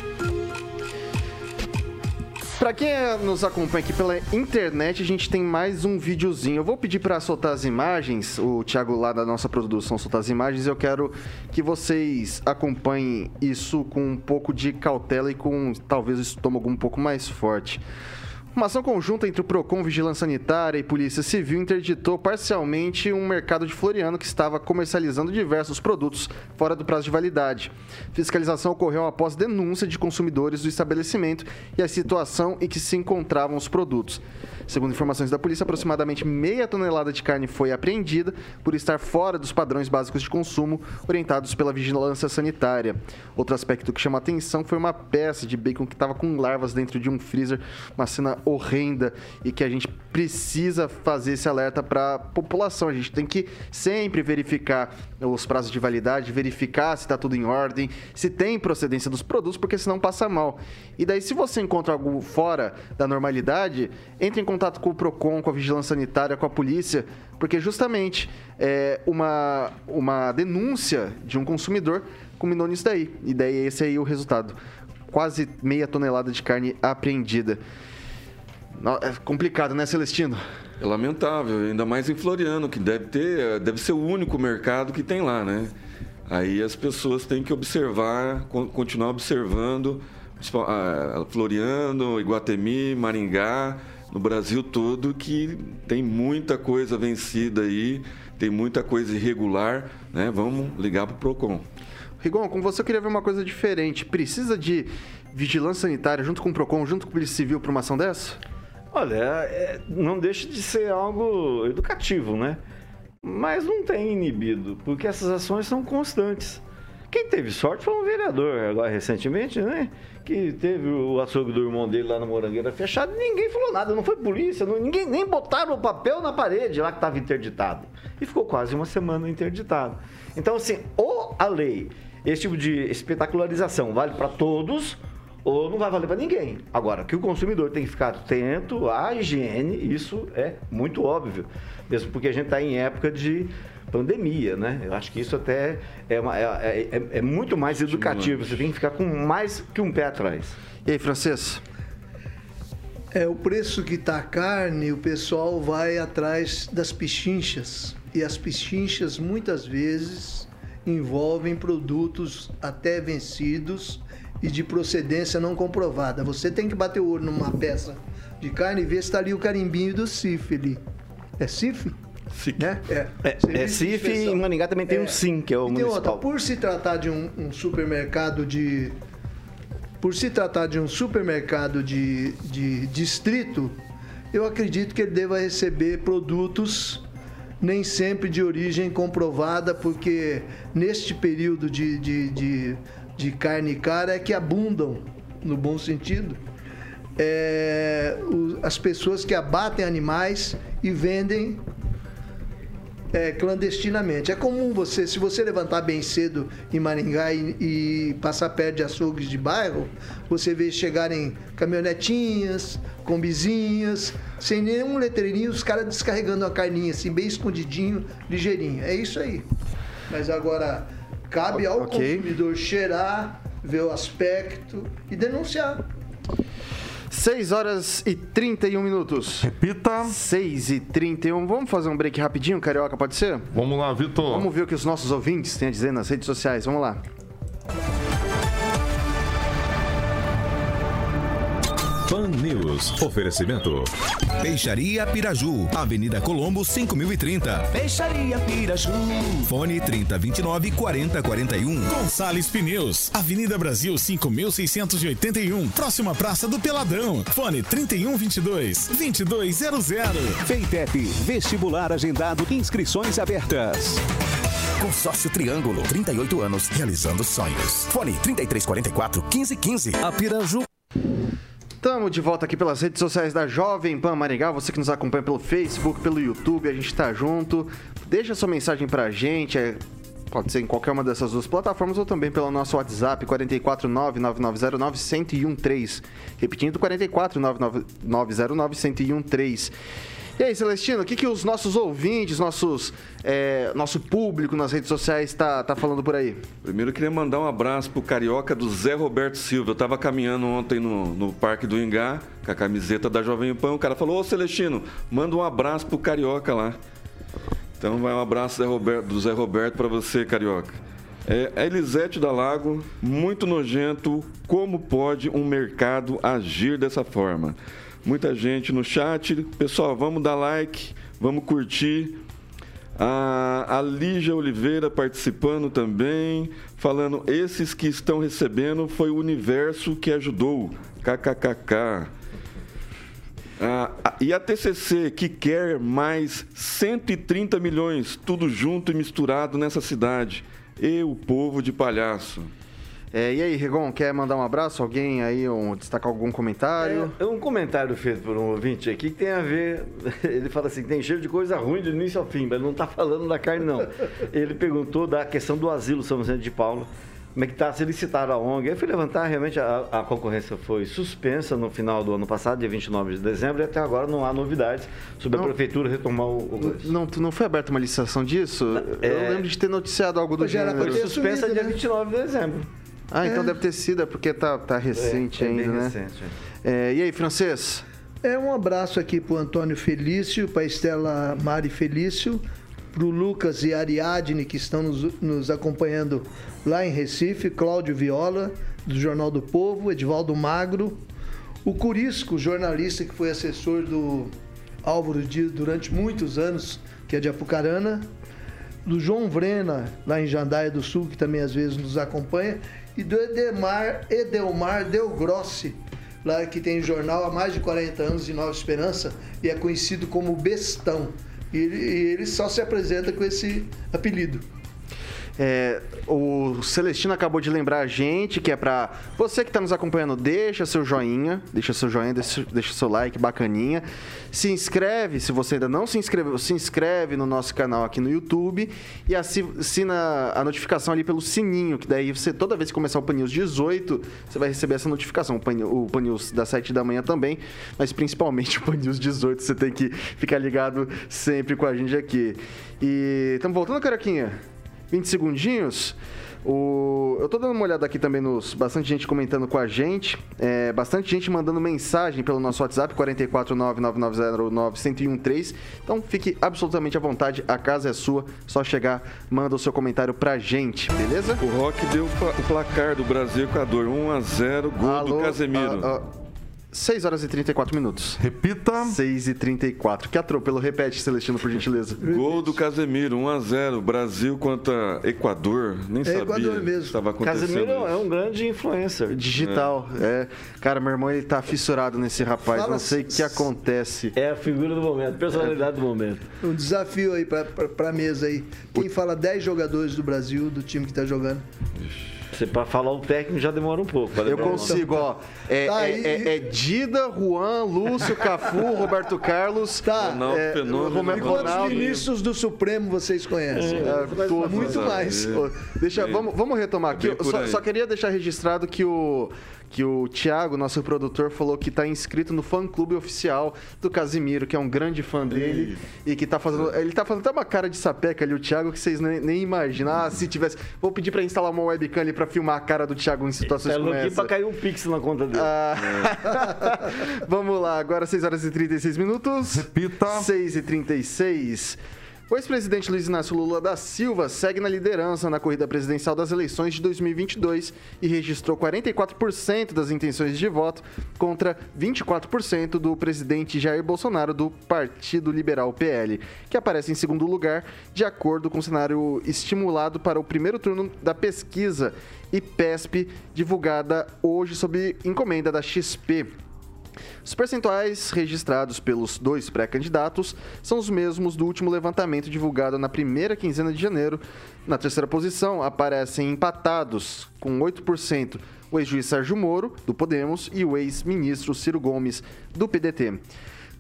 Pra quem eh, nos acompanha aqui pela internet, a gente tem mais um videozinho. Eu vou pedir pra soltar as imagens, o Thiago lá da nossa produção soltar as imagens. Eu quero que vocês acompanhem isso com um pouco de cautela e com talvez o estômago um pouco mais forte. Uma ação conjunta entre o PROCON, Vigilância Sanitária e Polícia Civil interditou parcialmente um mercado de Floriano que estava comercializando diversos produtos fora do prazo de validade. Fiscalização ocorreu após denúncia de consumidores do estabelecimento e a situação em que se encontravam os produtos. Segundo informações da polícia, aproximadamente meia tonelada de carne foi apreendida por estar fora dos padrões básicos de consumo orientados pela vigilância sanitária. Outro aspecto que chama atenção foi uma peça de bacon que estava com larvas dentro de um freezer, uma cena horrenda e que a gente precisa fazer esse alerta para a população. A gente tem que sempre verificar os prazos de validade, verificar se está tudo em ordem, se tem procedência dos produtos, porque senão passa mal. E daí, se você encontra algo fora da normalidade, entre em contato com o PROCON, com a Vigilância Sanitária, com a polícia, porque justamente é, uma, uma denúncia de um consumidor culminou nisso daí. E daí esse aí é o resultado. Quase meia tonelada de carne apreendida. É complicado, né, Celestino? É lamentável, ainda mais em Floriano, que deve ter, deve ser o único mercado que tem lá, né? Aí as pessoas têm que observar, con- continuar observando ah, Floriano, Iguatemi, Maringá, no Brasil todo, que tem muita coisa vencida aí, tem muita coisa irregular, né? Vamos ligar pro Procon. Rigon, com você eu queria ver uma coisa diferente. Precisa de vigilância sanitária junto com o PROCON, junto com a Polícia Civil para uma ação dessa? Olha, é- não deixa de ser algo educativo, né? Mas não tem inibido, porque essas ações são constantes. Quem teve sorte foi um vereador, agora recentemente, né? Que teve o açougue do irmão dele lá na Morangueira fechado, ninguém falou nada, não foi polícia, não- ninguém nem botaram o papel na parede lá que estava interditado. E ficou quase uma semana interditado. Então, assim, ou a lei, esse tipo de espetacularização vale para todos, ou não vai valer para ninguém. Agora, que o consumidor tem que ficar atento à higiene, isso é muito óbvio. Mesmo porque a gente está em época de pandemia, né? Eu acho que isso até é, uma- é- é- é muito mais educativo. Você tem que ficar com mais que um pé atrás. E aí, Francês? É o preço que tá a carne, o pessoal vai atrás das pichinchas. E as pichinchas muitas vezes envolvem produtos até vencidos e de procedência não comprovada. Você tem que bater o olho numa peça de carne e ver se está ali o carimbinho do ali. É CIF? Né? É, É, é CIF e em Maringá também tem o SIM, que é o e tem outra, municipal. por se tratar de um, um supermercado de. Por se tratar de um supermercado de, de distrito, eu acredito que ele deva receber produtos nem sempre de origem comprovada, porque neste período de, de, de, de carne cara é que abundam, no bom sentido, é, o- as pessoas que abatem animais e vendem é, clandestinamente. É comum você, se você levantar bem cedo em Maringá e, e passar perto de açougues de bairro, você vê chegarem caminhonetinhas, combizinhas, sem nenhum letreirinho, os caras descarregando a carninha assim, bem escondidinho, ligeirinho. É isso aí. Mas agora, cabe ao Ok. consumidor cheirar, ver o aspecto e denunciar. 6 horas e 31 minutos. Repita. 6 e 31. Vamos fazer um break rapidinho, Carioca, pode ser? Vamos lá, Vitor. Vamos ver o que os nossos ouvintes têm a dizer nas redes sociais. Vamos lá. Pan News. Oferecimento. Peixaria Piraju, Avenida Colombo, 5030. Peixaria Piraju. Fone 3029 4041. Gonçalves Pneus, Avenida Brasil 5681, próxima Praça do Peladão. Fone 3122 2200. Feitep, vestibular agendado, inscrições abertas. Consórcio Triângulo, 38 anos, realizando sonhos. Fone 3344 1515. A Piraju. Estamos de volta aqui pelas redes sociais da Jovem Pan Maringá. Você que nos acompanha pelo Facebook, pelo YouTube, a gente está junto. Deixa sua mensagem pra gente. É, pode ser em qualquer uma dessas duas plataformas ou também pelo nosso WhatsApp 4499909-1013. Repetindo, 4499909-1013. E aí, Celestino, o que, que os nossos ouvintes, nossos, é, nosso público nas redes sociais está tá falando por aí? Primeiro eu queria mandar um abraço pro carioca do Zé Roberto Silva. Eu tava caminhando ontem no, no Parque do Ingá, com a camiseta da Jovem Pan. O cara falou, ô Celestino, manda um abraço pro carioca lá. Então vai um abraço do Zé Roberto para você, carioca. É, a Elisete da Lago, muito nojento. Como pode um mercado agir dessa forma? Muita gente no chat. Pessoal, vamos dar like, vamos curtir. A, a Lígia Oliveira participando também, falando: esses que estão recebendo foi o universo que ajudou. KKKK. Ah, e a TCC, que quer mais 130 milhões, tudo junto e misturado nessa cidade. E o povo de palhaço. É, e aí, Rigon, quer mandar um abraço? Alguém aí, um, destacar algum comentário? É, um comentário feito por um ouvinte aqui que tem a ver. Ele fala assim: tem cheiro de coisa ruim do início ao fim, mas não está falando da carne, não. Ele perguntou da questão do asilo São Vicente de Paula. Como é que está? Se licitaram a ONG. Eu fui levantar, realmente a, a, concorrência foi suspensa no final do ano passado, dia 29 de dezembro, e até agora não há novidades sobre não, a prefeitura retomar o. o... Não, não foi aberta uma licitação disso? É... Eu lembro de ter noticiado algo do gênero. Foi suspensa subido, dia né? 29 de dezembro. Ah, então é. deve ter sido, é porque tá, tá recente é, é ainda, né? Recente, é. e aí, francês? É um abraço aqui pro Antônio Felício, pra Estela Mari Felício, pro Lucas e Ariadne, que estão nos, nos acompanhando lá em Recife, Cláudio Viola, do Jornal do Povo, Edvaldo Magro, o Curisco, jornalista que foi assessor do Álvaro Dias durante muitos anos, que é de Apucarana, do João Vrena, lá em Jandaia do Sul, que também às vezes nos acompanha, e do Edemar, Edelmar Del Grossi, lá que tem jornal há mais de 40 anos de Nova Esperança e é conhecido como Bestão. E e ele só se apresenta com esse apelido. É, o Celestino acabou de lembrar a gente que é para você que está nos acompanhando, deixa seu joinha, deixa seu joinha, deixa, deixa seu like, bacaninha. Se inscreve, se você ainda não se inscreveu, se inscreve no nosso canal aqui no YouTube e assina a notificação ali pelo sininho, que daí você, toda vez que começar o Pan News 18, você vai receber essa notificação. O Pan, o Pan News das 7 da manhã também, mas principalmente o Pan News 18, você tem que ficar ligado sempre com a gente aqui. E estamos voltando, Caraquinha? 20 segundinhos. O... Eu tô dando uma olhada aqui também nos. Bastante gente comentando com a gente. É, bastante gente mandando mensagem pelo nosso WhatsApp, 44999091013. Então fique absolutamente à vontade, a casa é sua. Só chegar, manda o seu comentário pra gente, beleza? O Rock deu o placar do Brasil Equador, 1x0, gol Alô, do Casemiro. Uh, uh, 6 horas e 34 minutos. Repita. 6 e 34. Que atropelo. Repete, Celestino, por gentileza. Gol do Casemiro, 1 a 0 Brasil contra Equador. Nem é sabia Equador mesmo. estava acontecendo. Casemiro é um grande influencer. Digital. É. é. Cara, meu irmão, ele tá fissurado nesse rapaz. Fala Não sei o que acontece. É a figura do momento, personalidade é. do momento. Um desafio aí pra, pra, pra mesa aí. Quem fala 10 jogadores do Brasil, do time que tá jogando? Ixi. Você, pra falar o técnico já demora um pouco. Eu consigo, ó. É, tá é, é, é, Dida, Juan, Lúcio, Cafu, Roberto Carlos. Tá. Ronaldo, é, Fenômeno, Ronaldo. Quantos ministros do Supremo vocês conhecem? É, todos, muito mais. Deixa, vamos, vamos retomar aqui. Só, só queria deixar registrado que o que o Thiago, nosso produtor, falou que está inscrito no fã-clube oficial do Casimiro, que é um grande fã dele e, e que está fazendo... Ele está fazendo até uma cara de sapeca ali, o Thiago, que vocês nem, nem imaginam. Ah, se tivesse... Vou pedir para instalar uma webcam ali para filmar a cara do Thiago em situações é como essa. para cair um pix na conta dele. Ah... Vamos lá, agora 6 horas e 36 minutos. Repita. 6 e 36 O ex-presidente Luiz Inácio Lula da Silva segue na liderança na corrida presidencial das eleições de 2022 e registrou 44% das intenções de voto contra 24% do presidente Jair Bolsonaro do Partido Liberal PL, que aparece em segundo lugar, de acordo com o cenário estimulado para o primeiro turno da pesquisa IPESP, divulgada hoje sob encomenda da XP. Os percentuais registrados pelos dois pré-candidatos são os mesmos do último levantamento divulgado na primeira quinzena de janeiro. Na terceira posição aparecem empatados, com 8%, o ex-juiz Sérgio Moro, do Podemos, e o ex-ministro Ciro Gomes, do PDT.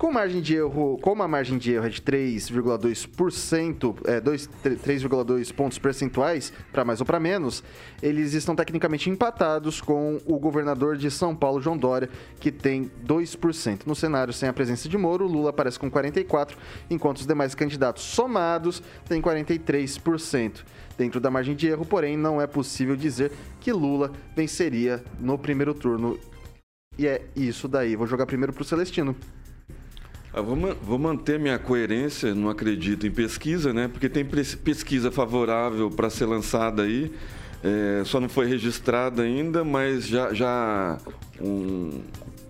Com margem de erro, como a margem de erro é de 3,2%, é, 3,2 pontos percentuais, para mais ou para menos, eles estão tecnicamente empatados com o governador de São Paulo, João Dória, que tem 2%. No cenário sem a presença de Moro, Lula aparece com 44%, enquanto os demais candidatos somados têm 43%. Dentro da margem de erro, porém, não é possível dizer que Lula venceria no primeiro turno. E é isso daí. Vou jogar primeiro para o Celestino. Ah, vou, vou, manter minha coerência, não acredito em pesquisa, né? Porque tem pesquisa favorável para ser lançada aí, é, só não foi registrada ainda, mas já, já um,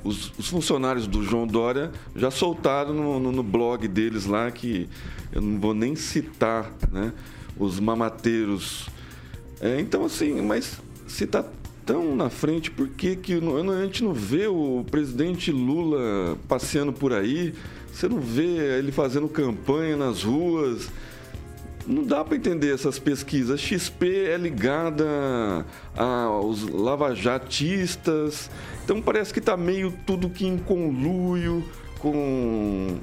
os, os, funcionários do João Dória já soltaram no, no, no, blog deles lá, que eu não vou nem citar, né? Os mamateiros. É, então, assim, mas se está tão na frente, por que, que a gente não vê o presidente Lula passeando por aí? Você não vê ele fazendo campanha nas ruas? Não dá para entender essas pesquisas. XP é ligada aos lavajatistas, então parece que está meio tudo que em conluio com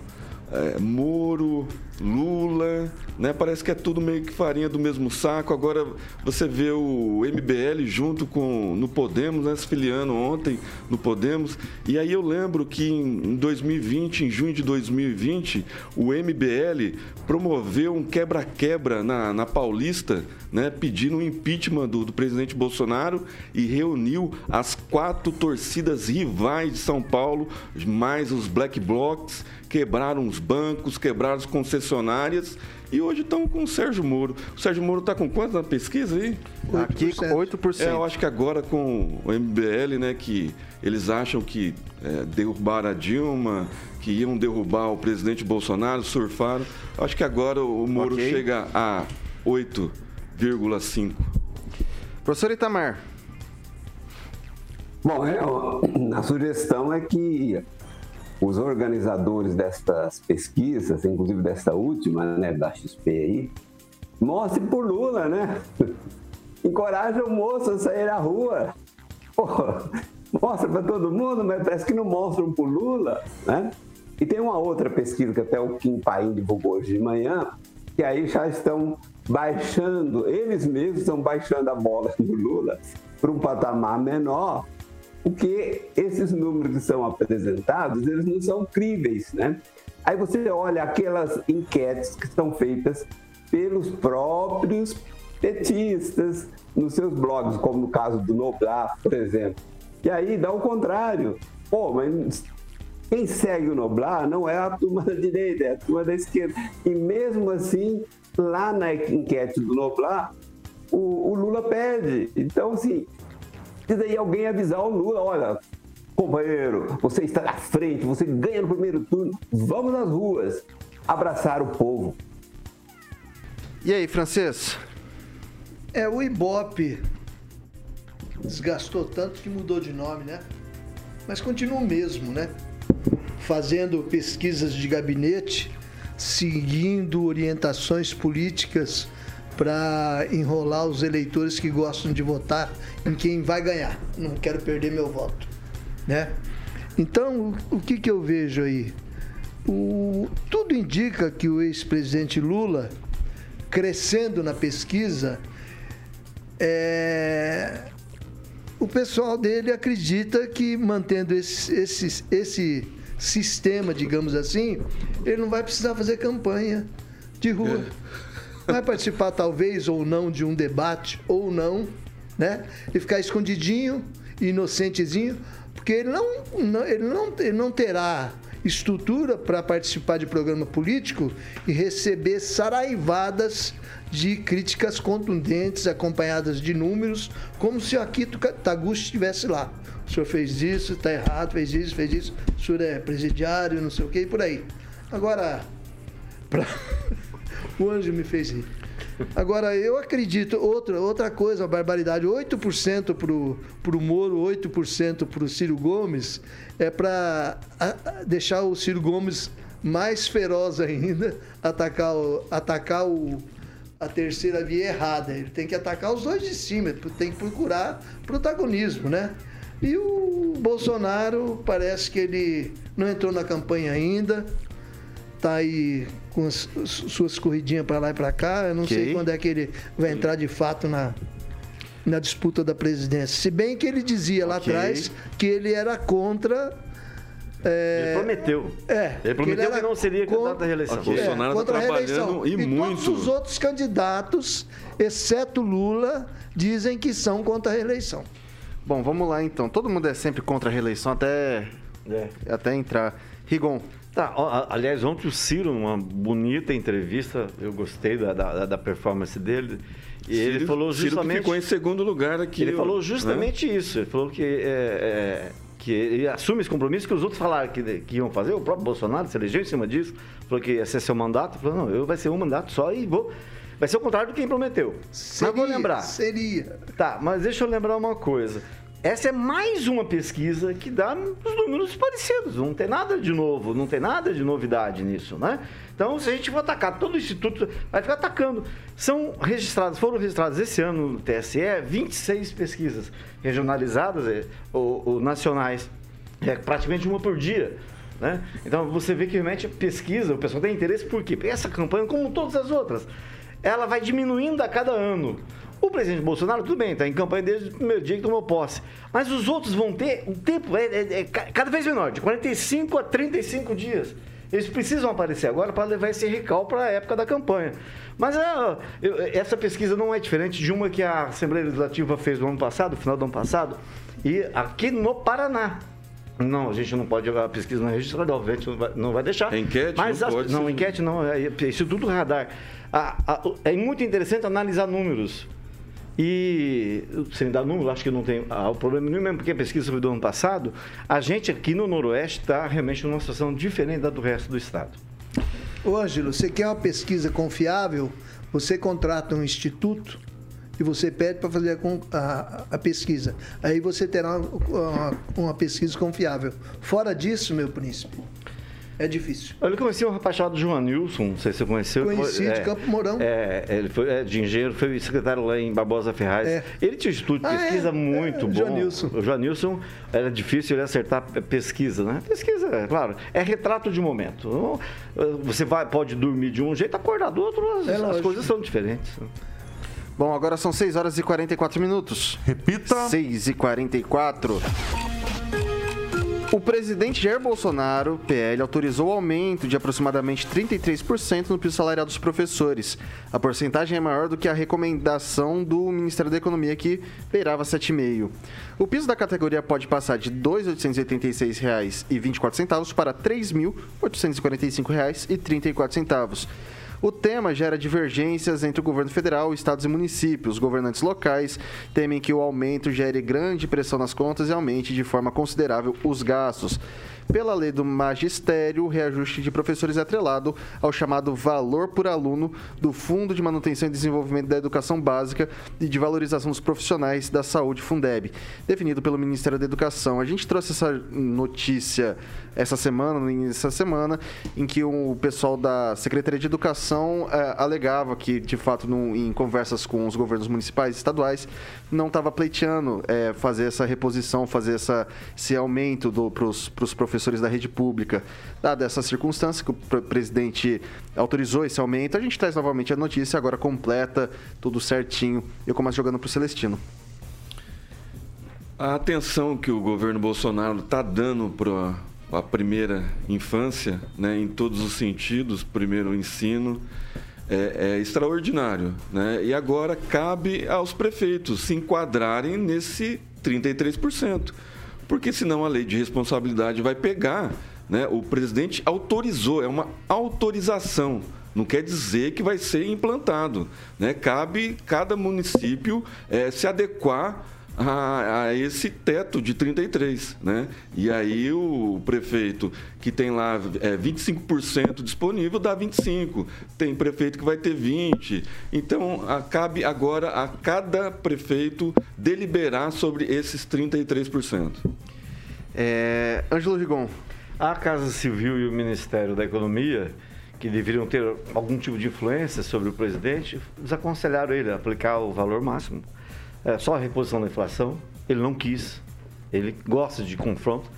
é, Moro, Lula, né? Parece que é tudo meio que farinha do mesmo saco. Agora você vê o MBL junto com no Podemos, né? Se filiando ontem no Podemos. E aí eu lembro que em 2020, em junho de 2020, o MBL promoveu um quebra-quebra na, na Paulista, né? Pedindo o impeachment do, do presidente Bolsonaro e reuniu as quatro torcidas rivais de São Paulo, mais os Black Blocs, quebraram os bancos, quebraram as concessionárias e hoje estão com o Sérgio Moro. O Sérgio Moro está com quanto na pesquisa aí? Aqui 8%. É, eu acho que agora com o MBL, né, que eles acham que é, derrubaram a Dilma, que iam derrubar o presidente Bolsonaro, surfaram. Acho que agora o Moro okay. chega a 8,5. Professor Itamar. Bom, é, a sugestão é que os organizadores destas pesquisas, inclusive desta última, né, da XP aí, mostre por Lula, né? Encoraja o moço a sair à rua. mostra para todo mundo, mas parece que não mostram por Lula, né? E tem uma outra pesquisa que até o Kim Paim divulgou hoje de manhã, que aí já estão baixando, eles mesmos estão baixando a bola do Lula para um patamar menor, porque esses números que são apresentados, eles não são críveis, né? Aí você olha aquelas enquetes que são feitas pelos próprios petistas nos seus blogs, como no caso do Noblar, por exemplo. E aí dá o contrário. Pô, mas quem segue o Noblar não é a turma da direita, é a turma da esquerda. E mesmo assim, lá na enquete do Noblar, o, o Lula perde. Então, assim, Precisa aí alguém avisar o Lula, olha, companheiro, você está na frente, você ganha no primeiro turno, vamos nas ruas abraçar o povo. E aí, francês? É, o Ibope desgastou tanto que mudou de nome, né? Mas continua o mesmo, né? Fazendo pesquisas de gabinete, seguindo orientações políticas para enrolar os eleitores que gostam de votar em quem vai ganhar. Não quero perder meu voto, né? Então, o, que, que eu vejo aí? O, tudo indica que o ex-presidente Lula, crescendo na pesquisa, é, o pessoal dele acredita que mantendo esse, esse, esse sistema, digamos assim, ele não vai precisar fazer campanha de rua. É vai participar talvez ou não de um debate ou não, né? E ficar escondidinho, inocentezinho, porque ele não, não, ele não, ele não terá estrutura para participar de programa político e receber saraivadas de críticas contundentes, acompanhadas de números, como se o Akito Taguchi estivesse lá. O senhor fez isso, está errado, fez isso, fez isso, o senhor é presidiário, não sei o quê, e por aí. Agora, pra... o anjo me fez rir. Agora, eu acredito, outra, outra coisa, a barbaridade, 8% para o Moro, 8% para o Ciro Gomes, é para deixar o Ciro Gomes mais feroz ainda, atacar, o, atacar o, a terceira via errada. Ele tem que atacar os dois de cima, tem que procurar protagonismo, né? E o Bolsonaro parece que ele não entrou na campanha ainda, tá aí com as suas corridinhas para lá e para cá. Eu não okay. sei quando é que ele vai entrar de fato na, na disputa da presidência. Se bem que ele dizia lá okay. atrás que ele era contra. É, ele prometeu. É, ele prometeu que, ele que não seria candidato à reeleição. O Bolsonaro está trabalhando e, e muito. Todos os outros candidatos, exceto Lula, dizem que são contra a reeleição. Bom, vamos lá então. Todo mundo é sempre contra a reeleição até, é. até entrar. Rigon, Tá, aliás, ontem o Ciro, uma bonita entrevista, eu gostei da, da, da performance dele. E Ciro, ele falou justamente. Ciro ficou em segundo lugar aqui. Ele eu, falou justamente né? isso. Ele falou que, é, é, que ele assume esse compromisso que os outros falaram que, que iam fazer. O próprio Bolsonaro se elegeu em cima disso. Falou que ia ser seu mandato. Ele falou: não, eu vai ser um mandato só e vou. Vai ser o contrário do que prometeu. Seria, mas vou lembrar. Seria. Tá, mas deixa eu lembrar uma coisa. Essa é mais uma pesquisa que dá os números parecidos. Não tem nada de novo, não tem nada de novidade nisso, né? Então, se a gente for atacar todo o instituto, vai ficar atacando. São registradas, foram registradas esse ano no TSE 26 pesquisas regionalizadas é, ou, ou nacionais, é praticamente uma por dia. Né? Então você vê que realmente pesquisa, o pessoal tem interesse por quê? Porque essa campanha, como todas as outras, ela vai diminuindo a cada ano. O presidente Bolsonaro, tudo bem, está em campanha desde o primeiro dia que tomou posse. Mas os outros vão ter um tempo é, é, é cada vez menor, de 45 a 35 dias. Eles precisam aparecer agora para levar esse recal para a época da campanha. Mas é, eu, essa pesquisa não é diferente de uma que a Assembleia Legislativa fez no ano passado, no final do ano passado, e aqui no Paraná. Não, a gente não pode jogar a pesquisa na registrada, obviamente não vai, não vai deixar. Enquete mas não as, pode Não, enquete não, é, é isso tudo radar. A, a, é muito interessante analisar números. E, sem dar número, acho que não tem ah, o problema nenhum, mesmo porque a pesquisa foi do ano passado, a gente aqui no Noroeste está realmente numa situação diferente da do resto do estado. Ô, Ângelo, você quer uma pesquisa confiável? Você contrata um instituto e você pede para fazer a, a, a, pesquisa. Aí você terá uma, uma, uma pesquisa confiável. Fora disso, meu príncipe, é difícil. Eu conheci um rapaz chamado João Nilson, não sei se você conheceu. Conheci, foi, de é, Campo Mourão. É, ele foi é, de engenheiro, foi secretário lá em Barbosa Ferraz. É. Ele tinha um estudo de ah, pesquisa é? muito bom. João Nilson. O João Nilson era difícil ele acertar pesquisa, né? Pesquisa, é claro, é retrato de momento. Você vai, pode dormir de um jeito, acordar do outro, as, as coisas são diferentes. Bom, agora são 6 horas e 44 minutos. Repita. 6 e 44. O presidente Jair Bolsonaro, PL, autorizou o aumento de aproximadamente 33% no piso salarial dos professores. A porcentagem é maior do que a recomendação do Ministério da Economia, que beirava 7,5%. O piso da categoria pode passar de R$ 2.886,24 para R$ 3.845,34. O tema gera divergências entre o governo federal, estados e municípios. Os governantes locais temem que o aumento gere grande pressão nas contas e aumente de forma considerável os gastos pela lei do magistério, o reajuste de professores é atrelado ao chamado valor por aluno do Fundo de Manutenção e Desenvolvimento da Educação Básica e de Valorização dos Profissionais da Saúde, Fundeb, definido pelo Ministério da Educação. A gente trouxe essa notícia essa semana, no início dessa semana, em que o pessoal da Secretaria de Educação eh, alegava que, de fato, no, em conversas com os governos municipais e estaduais, não estava pleiteando eh, fazer essa reposição, fazer essa, esse aumento para os professores da rede pública. Dada essa circunstância que o presidente autorizou esse aumento, a gente traz novamente a notícia agora completa, tudo certinho. Eu começo jogando para o Celestino. A atenção que o governo Bolsonaro está dando para a primeira infância, né, em todos os sentidos, primeiro ensino, é, é, extraordinário. Né? E agora cabe aos prefeitos se enquadrarem nesse 33%. Porque senão a lei de responsabilidade vai pegar Né? O presidente autorizou, é uma autorização. Não quer dizer que vai ser implantado. Né? Cabe cada município é, se adequar a, a, esse teto de 33, né? E aí o prefeito que tem lá é, 25% disponível dá 25, tem prefeito que vai ter 20. Então, cabe agora a cada prefeito deliberar sobre esses 33%. É, Ângelo Rigon. A Casa Civil e o Ministério da Economia, que deveriam ter algum tipo de influência sobre o presidente, desaconselharam ele a aplicar o valor máximo é, só a reposição da inflação. Ele não quis, ele gosta de confronto.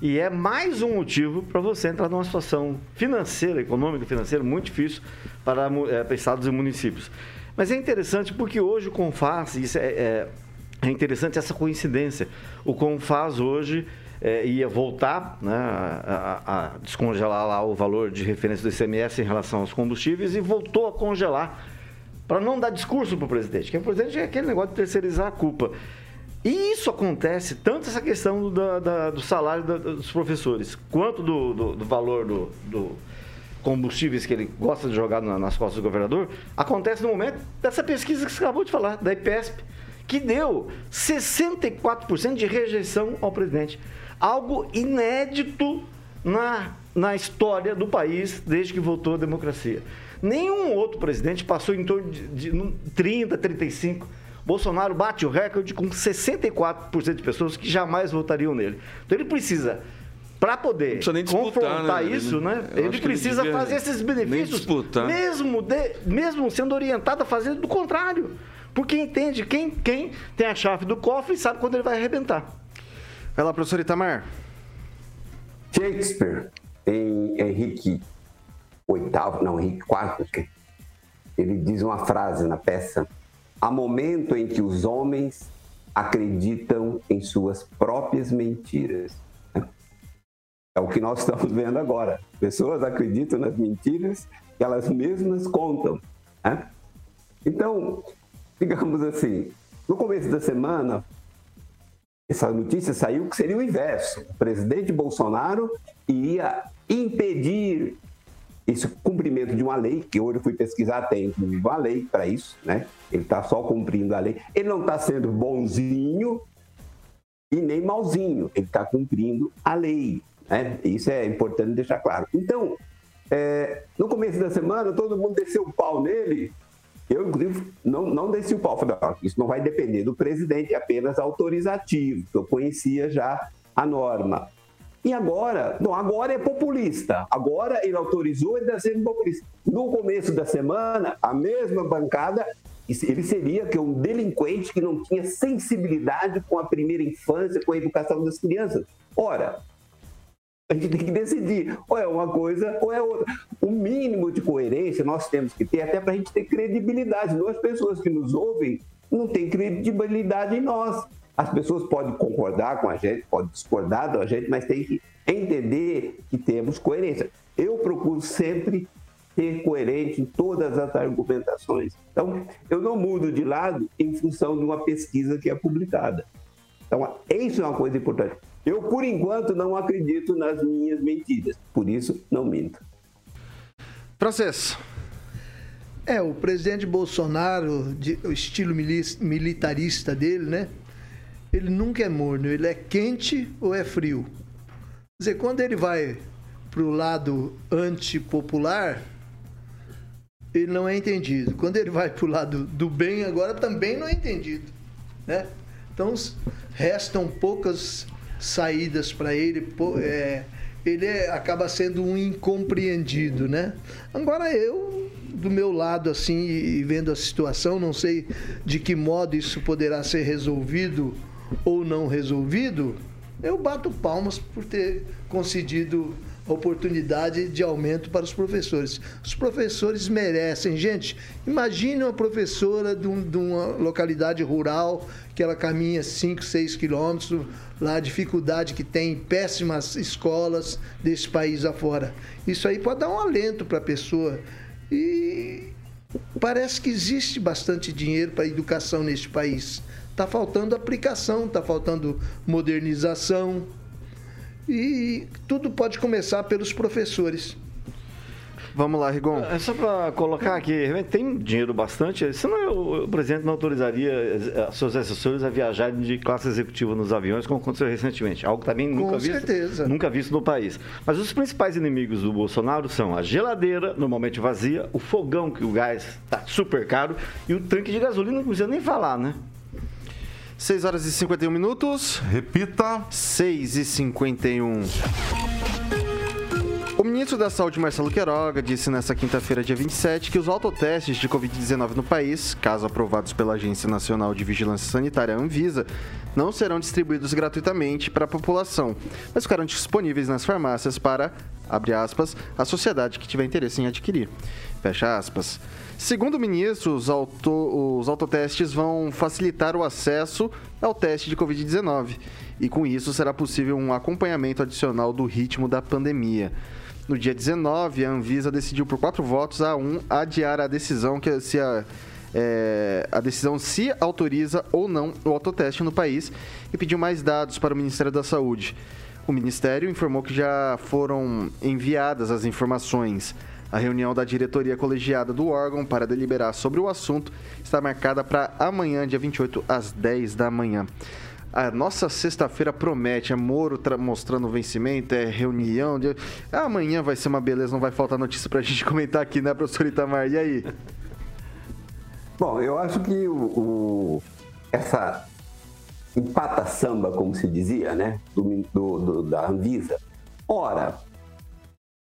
E é mais um motivo para você entrar numa situação financeira, econômica, financeira, muito difícil para, é, estados e municípios. Mas é interessante porque hoje o CONFAS, isso é, é, é interessante essa coincidência. O CONFAS hoje é, ia voltar né, a, a, descongelar lá o valor de referência do ICMS em relação aos combustíveis e voltou a congelar para não dar discurso para o presidente, que o presidente é aquele negócio de terceirizar a culpa. E isso acontece, tanto essa questão do, da, do salário dos professores, quanto do, do, do valor do, do, combustíveis que ele gosta de jogar nas costas do governador, acontece no momento dessa pesquisa que você acabou de falar, da IPESP, que deu 64% de rejeição ao presidente. Algo inédito na, na história do país desde que voltou a democracia. Nenhum outro presidente passou em torno de, de 30, 35. Bolsonaro bate o recorde com 64% de pessoas que jamais votariam nele. Então ele precisa para poder disputar, confrontar né? isso, né? Ele precisa ele fazer esses benefícios, mesmo, de, mesmo sendo orientado a fazer do contrário. Porque entende quem, quem tem a chave do cofre e sabe quando ele vai arrebentar. Vai lá, professor Itamar. Shakespeare, em Henrique oitavo, não, Henrique IV, ele diz uma frase na peça: há momento em que os homens acreditam em suas próprias mentiras. É o que nós estamos vendo agora. Pessoas acreditam nas mentiras que elas mesmas contam. Né? Então, digamos assim, no começo da semana, essa notícia saiu que seria o inverso. O presidente Bolsonaro iria impedir esse cumprimento de uma lei, que hoje eu fui pesquisar, tem uma lei para isso, né? Ele está só cumprindo a lei. Ele não está sendo bonzinho e nem malzinho, ele está cumprindo a lei. Né? Isso é importante deixar claro. Então, é, no começo da semana, todo mundo desceu o pau nele. Eu, inclusive, não, não desci o pau. Falei, isso não vai depender do presidente, é apenas autorizativo. Eu conhecia já a norma. E agora, não, agora é populista. Agora ele autorizou ele está sendo populista. No começo da semana, a mesma bancada, ele seria que um delinquente que não tinha sensibilidade com a primeira infância, com a educação das crianças. Ora, a gente tem que decidir, ou é uma coisa ou é outra. O mínimo de coerência nós temos que ter, até para a gente ter credibilidade. Nós, pessoas que nos ouvem, não têm credibilidade em nós. As pessoas podem concordar com a gente, podem discordar da gente, mas tem que entender que temos coerência. Eu procuro sempre ser coerente em todas as argumentações. Então, eu não mudo de lado em função de uma pesquisa que é publicada. Então, isso é uma coisa importante. Eu, por enquanto, não acredito nas minhas mentiras. Por isso, não minto. Processo. É, o presidente Bolsonaro, de, o estilo militarista dele, né? Ele nunca é morno, ele é quente ou é frio. Quer dizer, quando ele vai para o lado antipopular, ele não é entendido. Quando ele vai para o lado do bem, agora também não é entendido. Né? Então, restam poucas saídas para ele. É, ele é, acaba sendo um incompreendido, né? Agora eu, do meu lado, assim, e vendo a situação, não sei de que modo isso poderá ser resolvido ou não resolvido, eu bato palmas por ter concedido oportunidade de aumento para os professores. Os professores merecem. Gente, imagine uma professora de, um, uma localidade rural que ela caminha 5, 6 quilômetros, lá a dificuldade que tem, péssimas escolas desse país afora. Isso aí pode dar um alento para a pessoa. E parece que existe bastante dinheiro para educação neste país. Está faltando aplicação, está faltando modernização. e tudo pode começar pelos professores. Vamos lá, Rigon. É só para colocar aqui, realmente tem dinheiro bastante, senão o, o presidente não autorizaria seus assessores a viajarem de classe executiva nos aviões, como aconteceu recentemente. Algo também nunca Com visto, certeza. nunca visto no país. Mas os principais inimigos do Bolsonaro são a geladeira, normalmente vazia, o fogão, que o gás está super caro, e o tanque de gasolina, não precisa nem falar, né? 6 horas e 51 minutos. Repita. 6 e 51. O ministro da Saúde, Marcelo Queiroga, disse nesta quinta-feira, dia 27, que os autotestes de Covid-19 no país, caso aprovados pela Agência Nacional de Vigilância Sanitária, Anvisa, não serão distribuídos gratuitamente para a população, mas ficarão disponíveis nas farmácias para, abre aspas, a sociedade que tiver interesse em adquirir. Fecha aspas. Segundo o ministro, os, auto, os autotestes vão facilitar o acesso ao teste de Covid-19 e, com isso, será possível um acompanhamento adicional do ritmo da pandemia. No dia 19, a Anvisa decidiu por quatro votos a um adiar a decisão que se a, é, a decisão se autoriza ou não o autoteste no país e pediu mais dados para o Ministério da Saúde. O Ministério informou que já foram enviadas as informações. A reunião da diretoria colegiada do órgão para deliberar sobre o assunto está marcada para amanhã, dia 28, às 10 da manhã. A nossa sexta-feira promete, é Moro mostrando o vencimento, é reunião. De... Amanhã vai ser uma beleza, não vai faltar notícia pra gente comentar aqui, né, professor Itamar? E aí? Bom, eu acho que o, o essa empata samba, como se dizia, né, do, do, do, da Anvisa. Ora,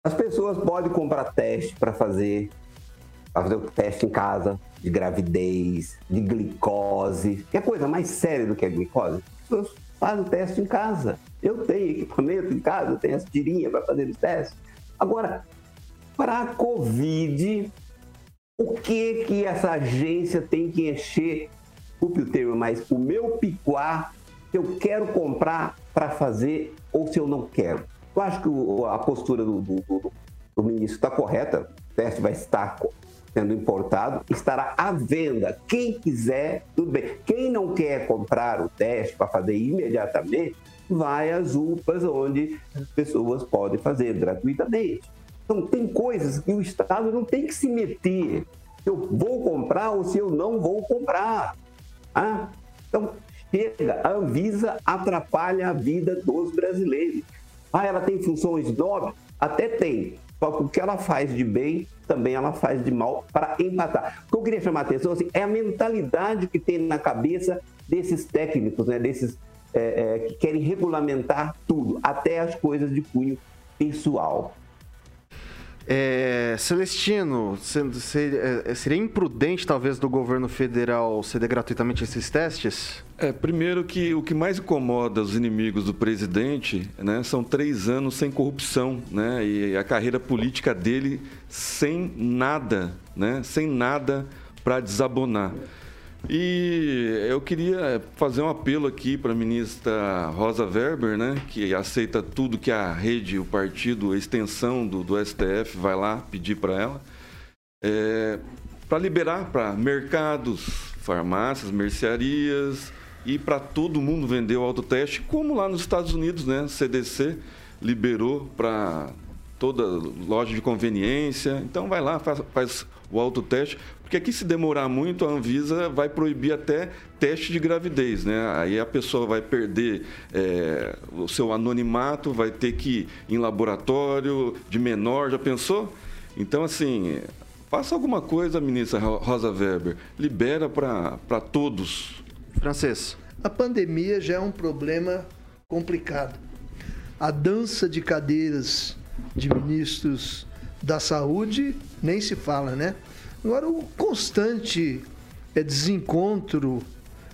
as pessoas podem comprar teste para fazer, fazer o teste em casa de gravidez, de glicose, que é coisa mais séria do que a glicose. As pessoas fazem o teste em casa. Eu tenho equipamento em casa, eu tenho as tirinhas para fazer os testes. Agora, para a Covid, o que que essa agência tem que encher, desculpe o termo, mas o meu picuá, se eu quero comprar para fazer ou se eu não quero? Eu acho que a postura do, do, do, do ministro está correta, o teste vai estar sendo importado, estará à venda. Quem quiser, tudo bem. Quem não quer comprar o teste para fazer imediatamente, vai às UPAs, onde as pessoas podem fazer gratuitamente. Então, tem coisas que o Estado não tem que se meter. Se eu vou comprar ou se eu não vou comprar. Ah? Então, chega, a Anvisa atrapalha a vida dos brasileiros. Ah, ela tem funções nobres? Até tem. Só que o que ela faz de bem, também ela faz de mal para empatar. O que eu queria chamar a atenção assim, é a mentalidade que tem na cabeça desses técnicos, né, desses é, é, que querem regulamentar tudo, até as coisas de cunho pessoal. É, Celestino, seria, seria imprudente talvez do governo federal ceder gratuitamente esses testes? É, primeiro que o que mais incomoda os inimigos do presidente né, são três anos sem corrupção né, e a carreira política dele sem nada, né, sem nada para desabonar. E eu queria fazer um apelo aqui para a ministra Rosa Weber, né, que aceita tudo que a rede, o partido, a extensão do, do STF vai lá pedir para ela, é, para liberar para mercados, farmácias, mercearias e para todo mundo vender o autoteste, como lá nos Estados Unidos, né, CDC liberou para toda loja de conveniência. Então vai lá, faz, faz o autoteste, porque aqui se demorar muito, a Anvisa vai proibir até teste de gravidez, né? Aí a pessoa vai perder é, o seu anonimato, vai ter que ir em laboratório de menor, já pensou? Então, assim, faça alguma coisa, ministra Rosa Weber, libera para todos. Francês. A pandemia já é um problema complicado. A dança de cadeiras de ministros da saúde nem se fala, né? Agora, o constante é, desencontro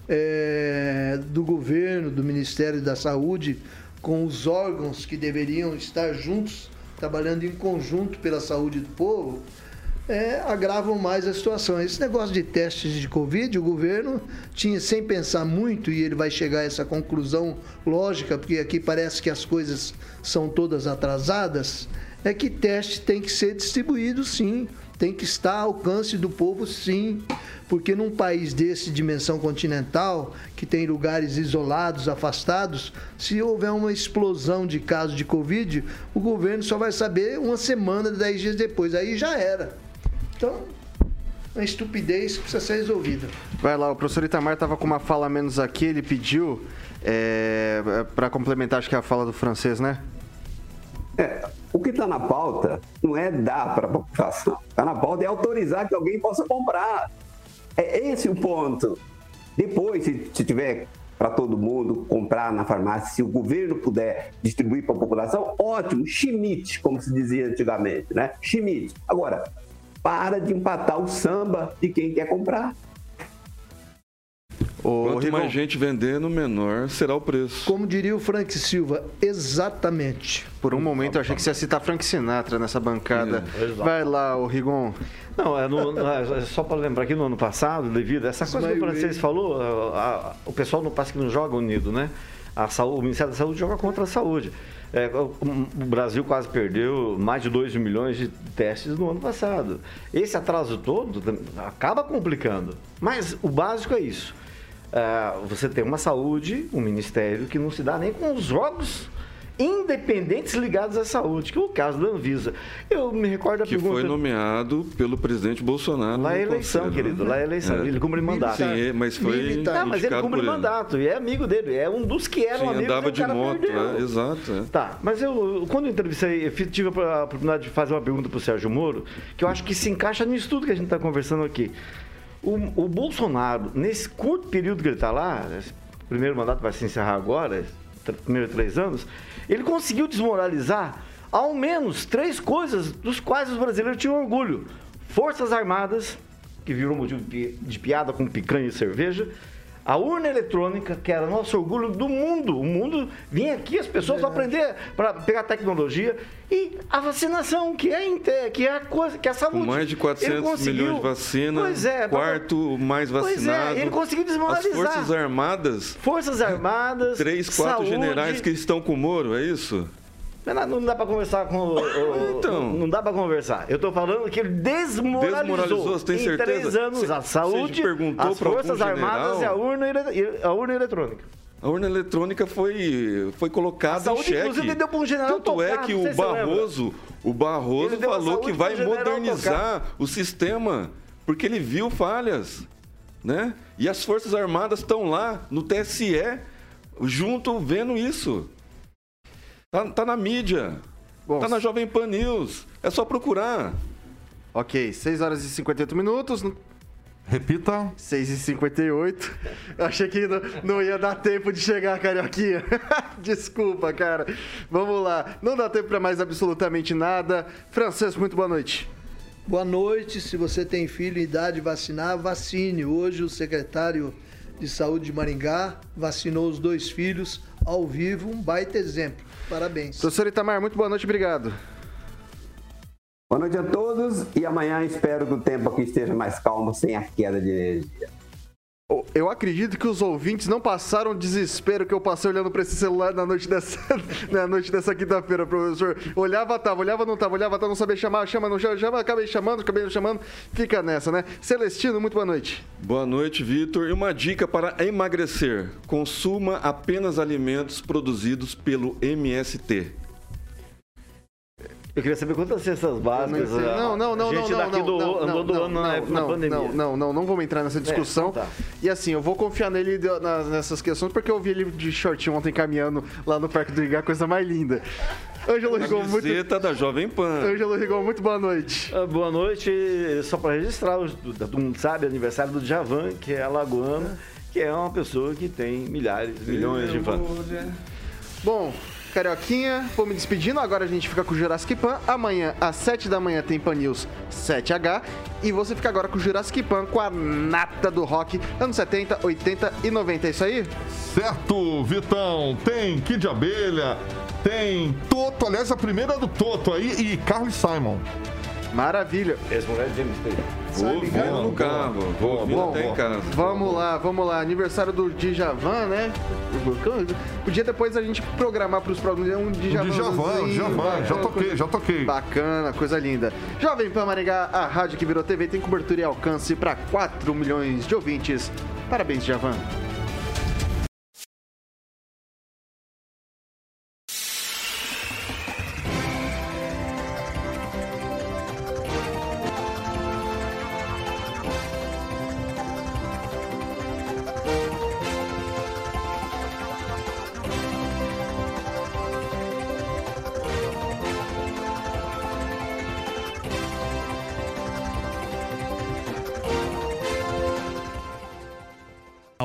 é, do governo, do Ministério da Saúde, com os órgãos que deveriam estar juntos, trabalhando em conjunto pela saúde do povo, é, agravam mais a situação. Esse negócio de testes de Covid, o governo tinha, sem pensar muito, e ele vai chegar a essa conclusão lógica, porque aqui parece que as coisas são todas atrasadas, é que teste tem que ser distribuído sim Tem que estar ao alcance do povo, sim. Porque num país desse, dimensão continental, que tem lugares isolados, afastados, se houver uma explosão de casos de Covid, o governo só vai saber uma semana, dez dias depois. Aí já era. Então, uma estupidez que precisa ser resolvida. Vai lá, o professor Itamar estava com uma fala a menos aqui, ele pediu é, para complementar, acho que é a fala do francês, né? É, o que está na pauta não é dar para a população. Está na pauta é autorizar que alguém possa comprar. É esse o ponto. Depois, se, se tiver para todo mundo comprar na farmácia, se o governo puder distribuir para a população, ótimo, chimite, como se dizia antigamente, né? Chimite. Agora, para de empatar o samba de quem quer comprar. Ô, Quanto Rigon, mais gente vendendo, menor será o preço. Como diria o Frank Silva, exatamente. Por um momento eu achei que você ia citar Frank Sinatra nessa bancada. É, Vai lá, o Rigon. Não, é, no, é só para lembrar que no ano passado, devido a essa coisa que o francês falou, a, a, o pessoal não passa que não joga unido, né? A saúde, o Ministério da Saúde joga contra a saúde. É, o, o Brasil quase perdeu mais de 2 milhões de testes no ano passado. Esse atraso todo acaba complicando. Mas o básico é isso uh, você tem uma saúde, um ministério que não se dá nem com os jogos independentes ligados à saúde, que é o caso da Anvisa. Eu me recordo da que pergunta... foi nomeado pelo presidente Bolsonaro. Lá é eleição, conselho, querido, lá é eleição. É. Ele cumpre mandato. Sim, mas foi Militar. mas ele cumpre mandato e é amigo dele, é um dos que eram Sim, amigos andava de moto, é, exato. É. Tá, mas eu, quando eu entrevistei, eu tive a oportunidade de fazer uma pergunta para o Sérgio Moro, que eu acho que se encaixa nisso tudo que a gente está conversando aqui. O, o Bolsonaro, nesse curto período que ele está lá, o primeiro mandato vai se encerrar agora, primeiros três anos, ele conseguiu desmoralizar ao menos três coisas dos quais os brasileiros tinham orgulho: Forças Armadas, que virou motivo de piada com picanha e cerveja, a urna eletrônica, que era nosso orgulho do mundo. O mundo vinha aqui, as pessoas vão aprender para pegar tecnologia. E a vacinação, que é, que é a coisa, que é a saúde. Mais de 400 milhões de vacinas, é, quarto mais vacinado. Pois é, ele conseguiu desmoralizar. As Forças Armadas. Forças Armadas. Três, quatro saúde, generais que estão com o Moro, é isso? Não dá para conversar com o, o, então, não dá para conversar. Eu estou falando que ele desmoralizou, desmoralizou você tem em certeza? três anos cê, a saúde, as forças armadas e a urna, a urna eletrônica. A urna eletrônica foi, foi colocada saúde, em xeque. Inclusive, deu para um general Tanto tocar, é que o Barroso, o Barroso falou que vai modernizar o sistema, porque ele viu falhas. Né? E as Forças Armadas estão lá no TSE, junto, vendo isso. Tá, tá na mídia. Bom, tá na Jovem Pan News. É só procurar. Ok, 6 horas e 58 minutos. Repita. 6 e 58 Eu achei que não, não ia dar tempo de chegar, Carioquinha. Desculpa, cara. Vamos lá. Não dá tempo para mais absolutamente nada. Francesco, muito boa noite. Boa noite. Se você tem filho em idade de vacinar, vacine. Hoje o secretário de Saúde de Maringá vacinou os dois filhos ao vivo. Um baita exemplo. Parabéns. Professor Itamar, muito boa noite, obrigado. Boa noite a todos e amanhã espero que o tempo aqui esteja mais calmo, sem a queda de energia. Eu acredito que os ouvintes não passaram o desespero que eu passei olhando para esse celular na noite dessa, na noite dessa quinta-feira, professor. Olhava, tava, olhava, não tava, olhava, tava, não sabia chamar, chama, não chama, chama, acabei chamando, acabei não chamando. Fica nessa, né? Celestino, muito boa noite. Boa noite, Vitor. E uma dica para emagrecer: consuma apenas alimentos produzidos pelo MST. Eu queria saber quantas cestas básicas. Não, não, não, gente não, daqui não, do, não, andou doando não, na, não, pandemia. Não, não, não, não vamos entrar nessa discussão. É, tá. E assim, eu vou confiar nele nessas questões porque eu vi ele de shortinho ontem caminhando lá no Parque do Igá, coisa mais linda. Ângelo Rigon, muito. da Jovem Pan. Ângelo Rigon, muito boa noite. Uh, boa noite. Só para registrar, todo mundo sabe, aniversário do Javan, que é alagoano, que é uma pessoa que tem milhares, milhões de fãs. Bom, Carioquinha, vou me despedindo. Agora a gente fica com o Jurassic Pan. Amanhã, às 7 da manhã, tem Pan News 7H. E você fica agora com o Jurassic Pan, com a nata do rock, anos 70, 80 e 90. É isso aí? Certo, Vitão. Tem Kid Abelha, tem Toto. Aliás, a primeira do Toto aí e Carlos Simon. Maravilha. Ex-mulher de James. Vou, ligado? vou no carro, vou ouvindo Bom, até em casa. Vamos lá, vamos lá. Aniversário do Djavan, né? Podia depois a gente programar para os programas um Djavan. Djavan, Djavan, já toquei, já toquei. Bacana, coisa linda. Jovem Pan Maringá, a rádio que virou TV, tem cobertura e alcance para 4 milhões de ouvintes. Parabéns, Djavan.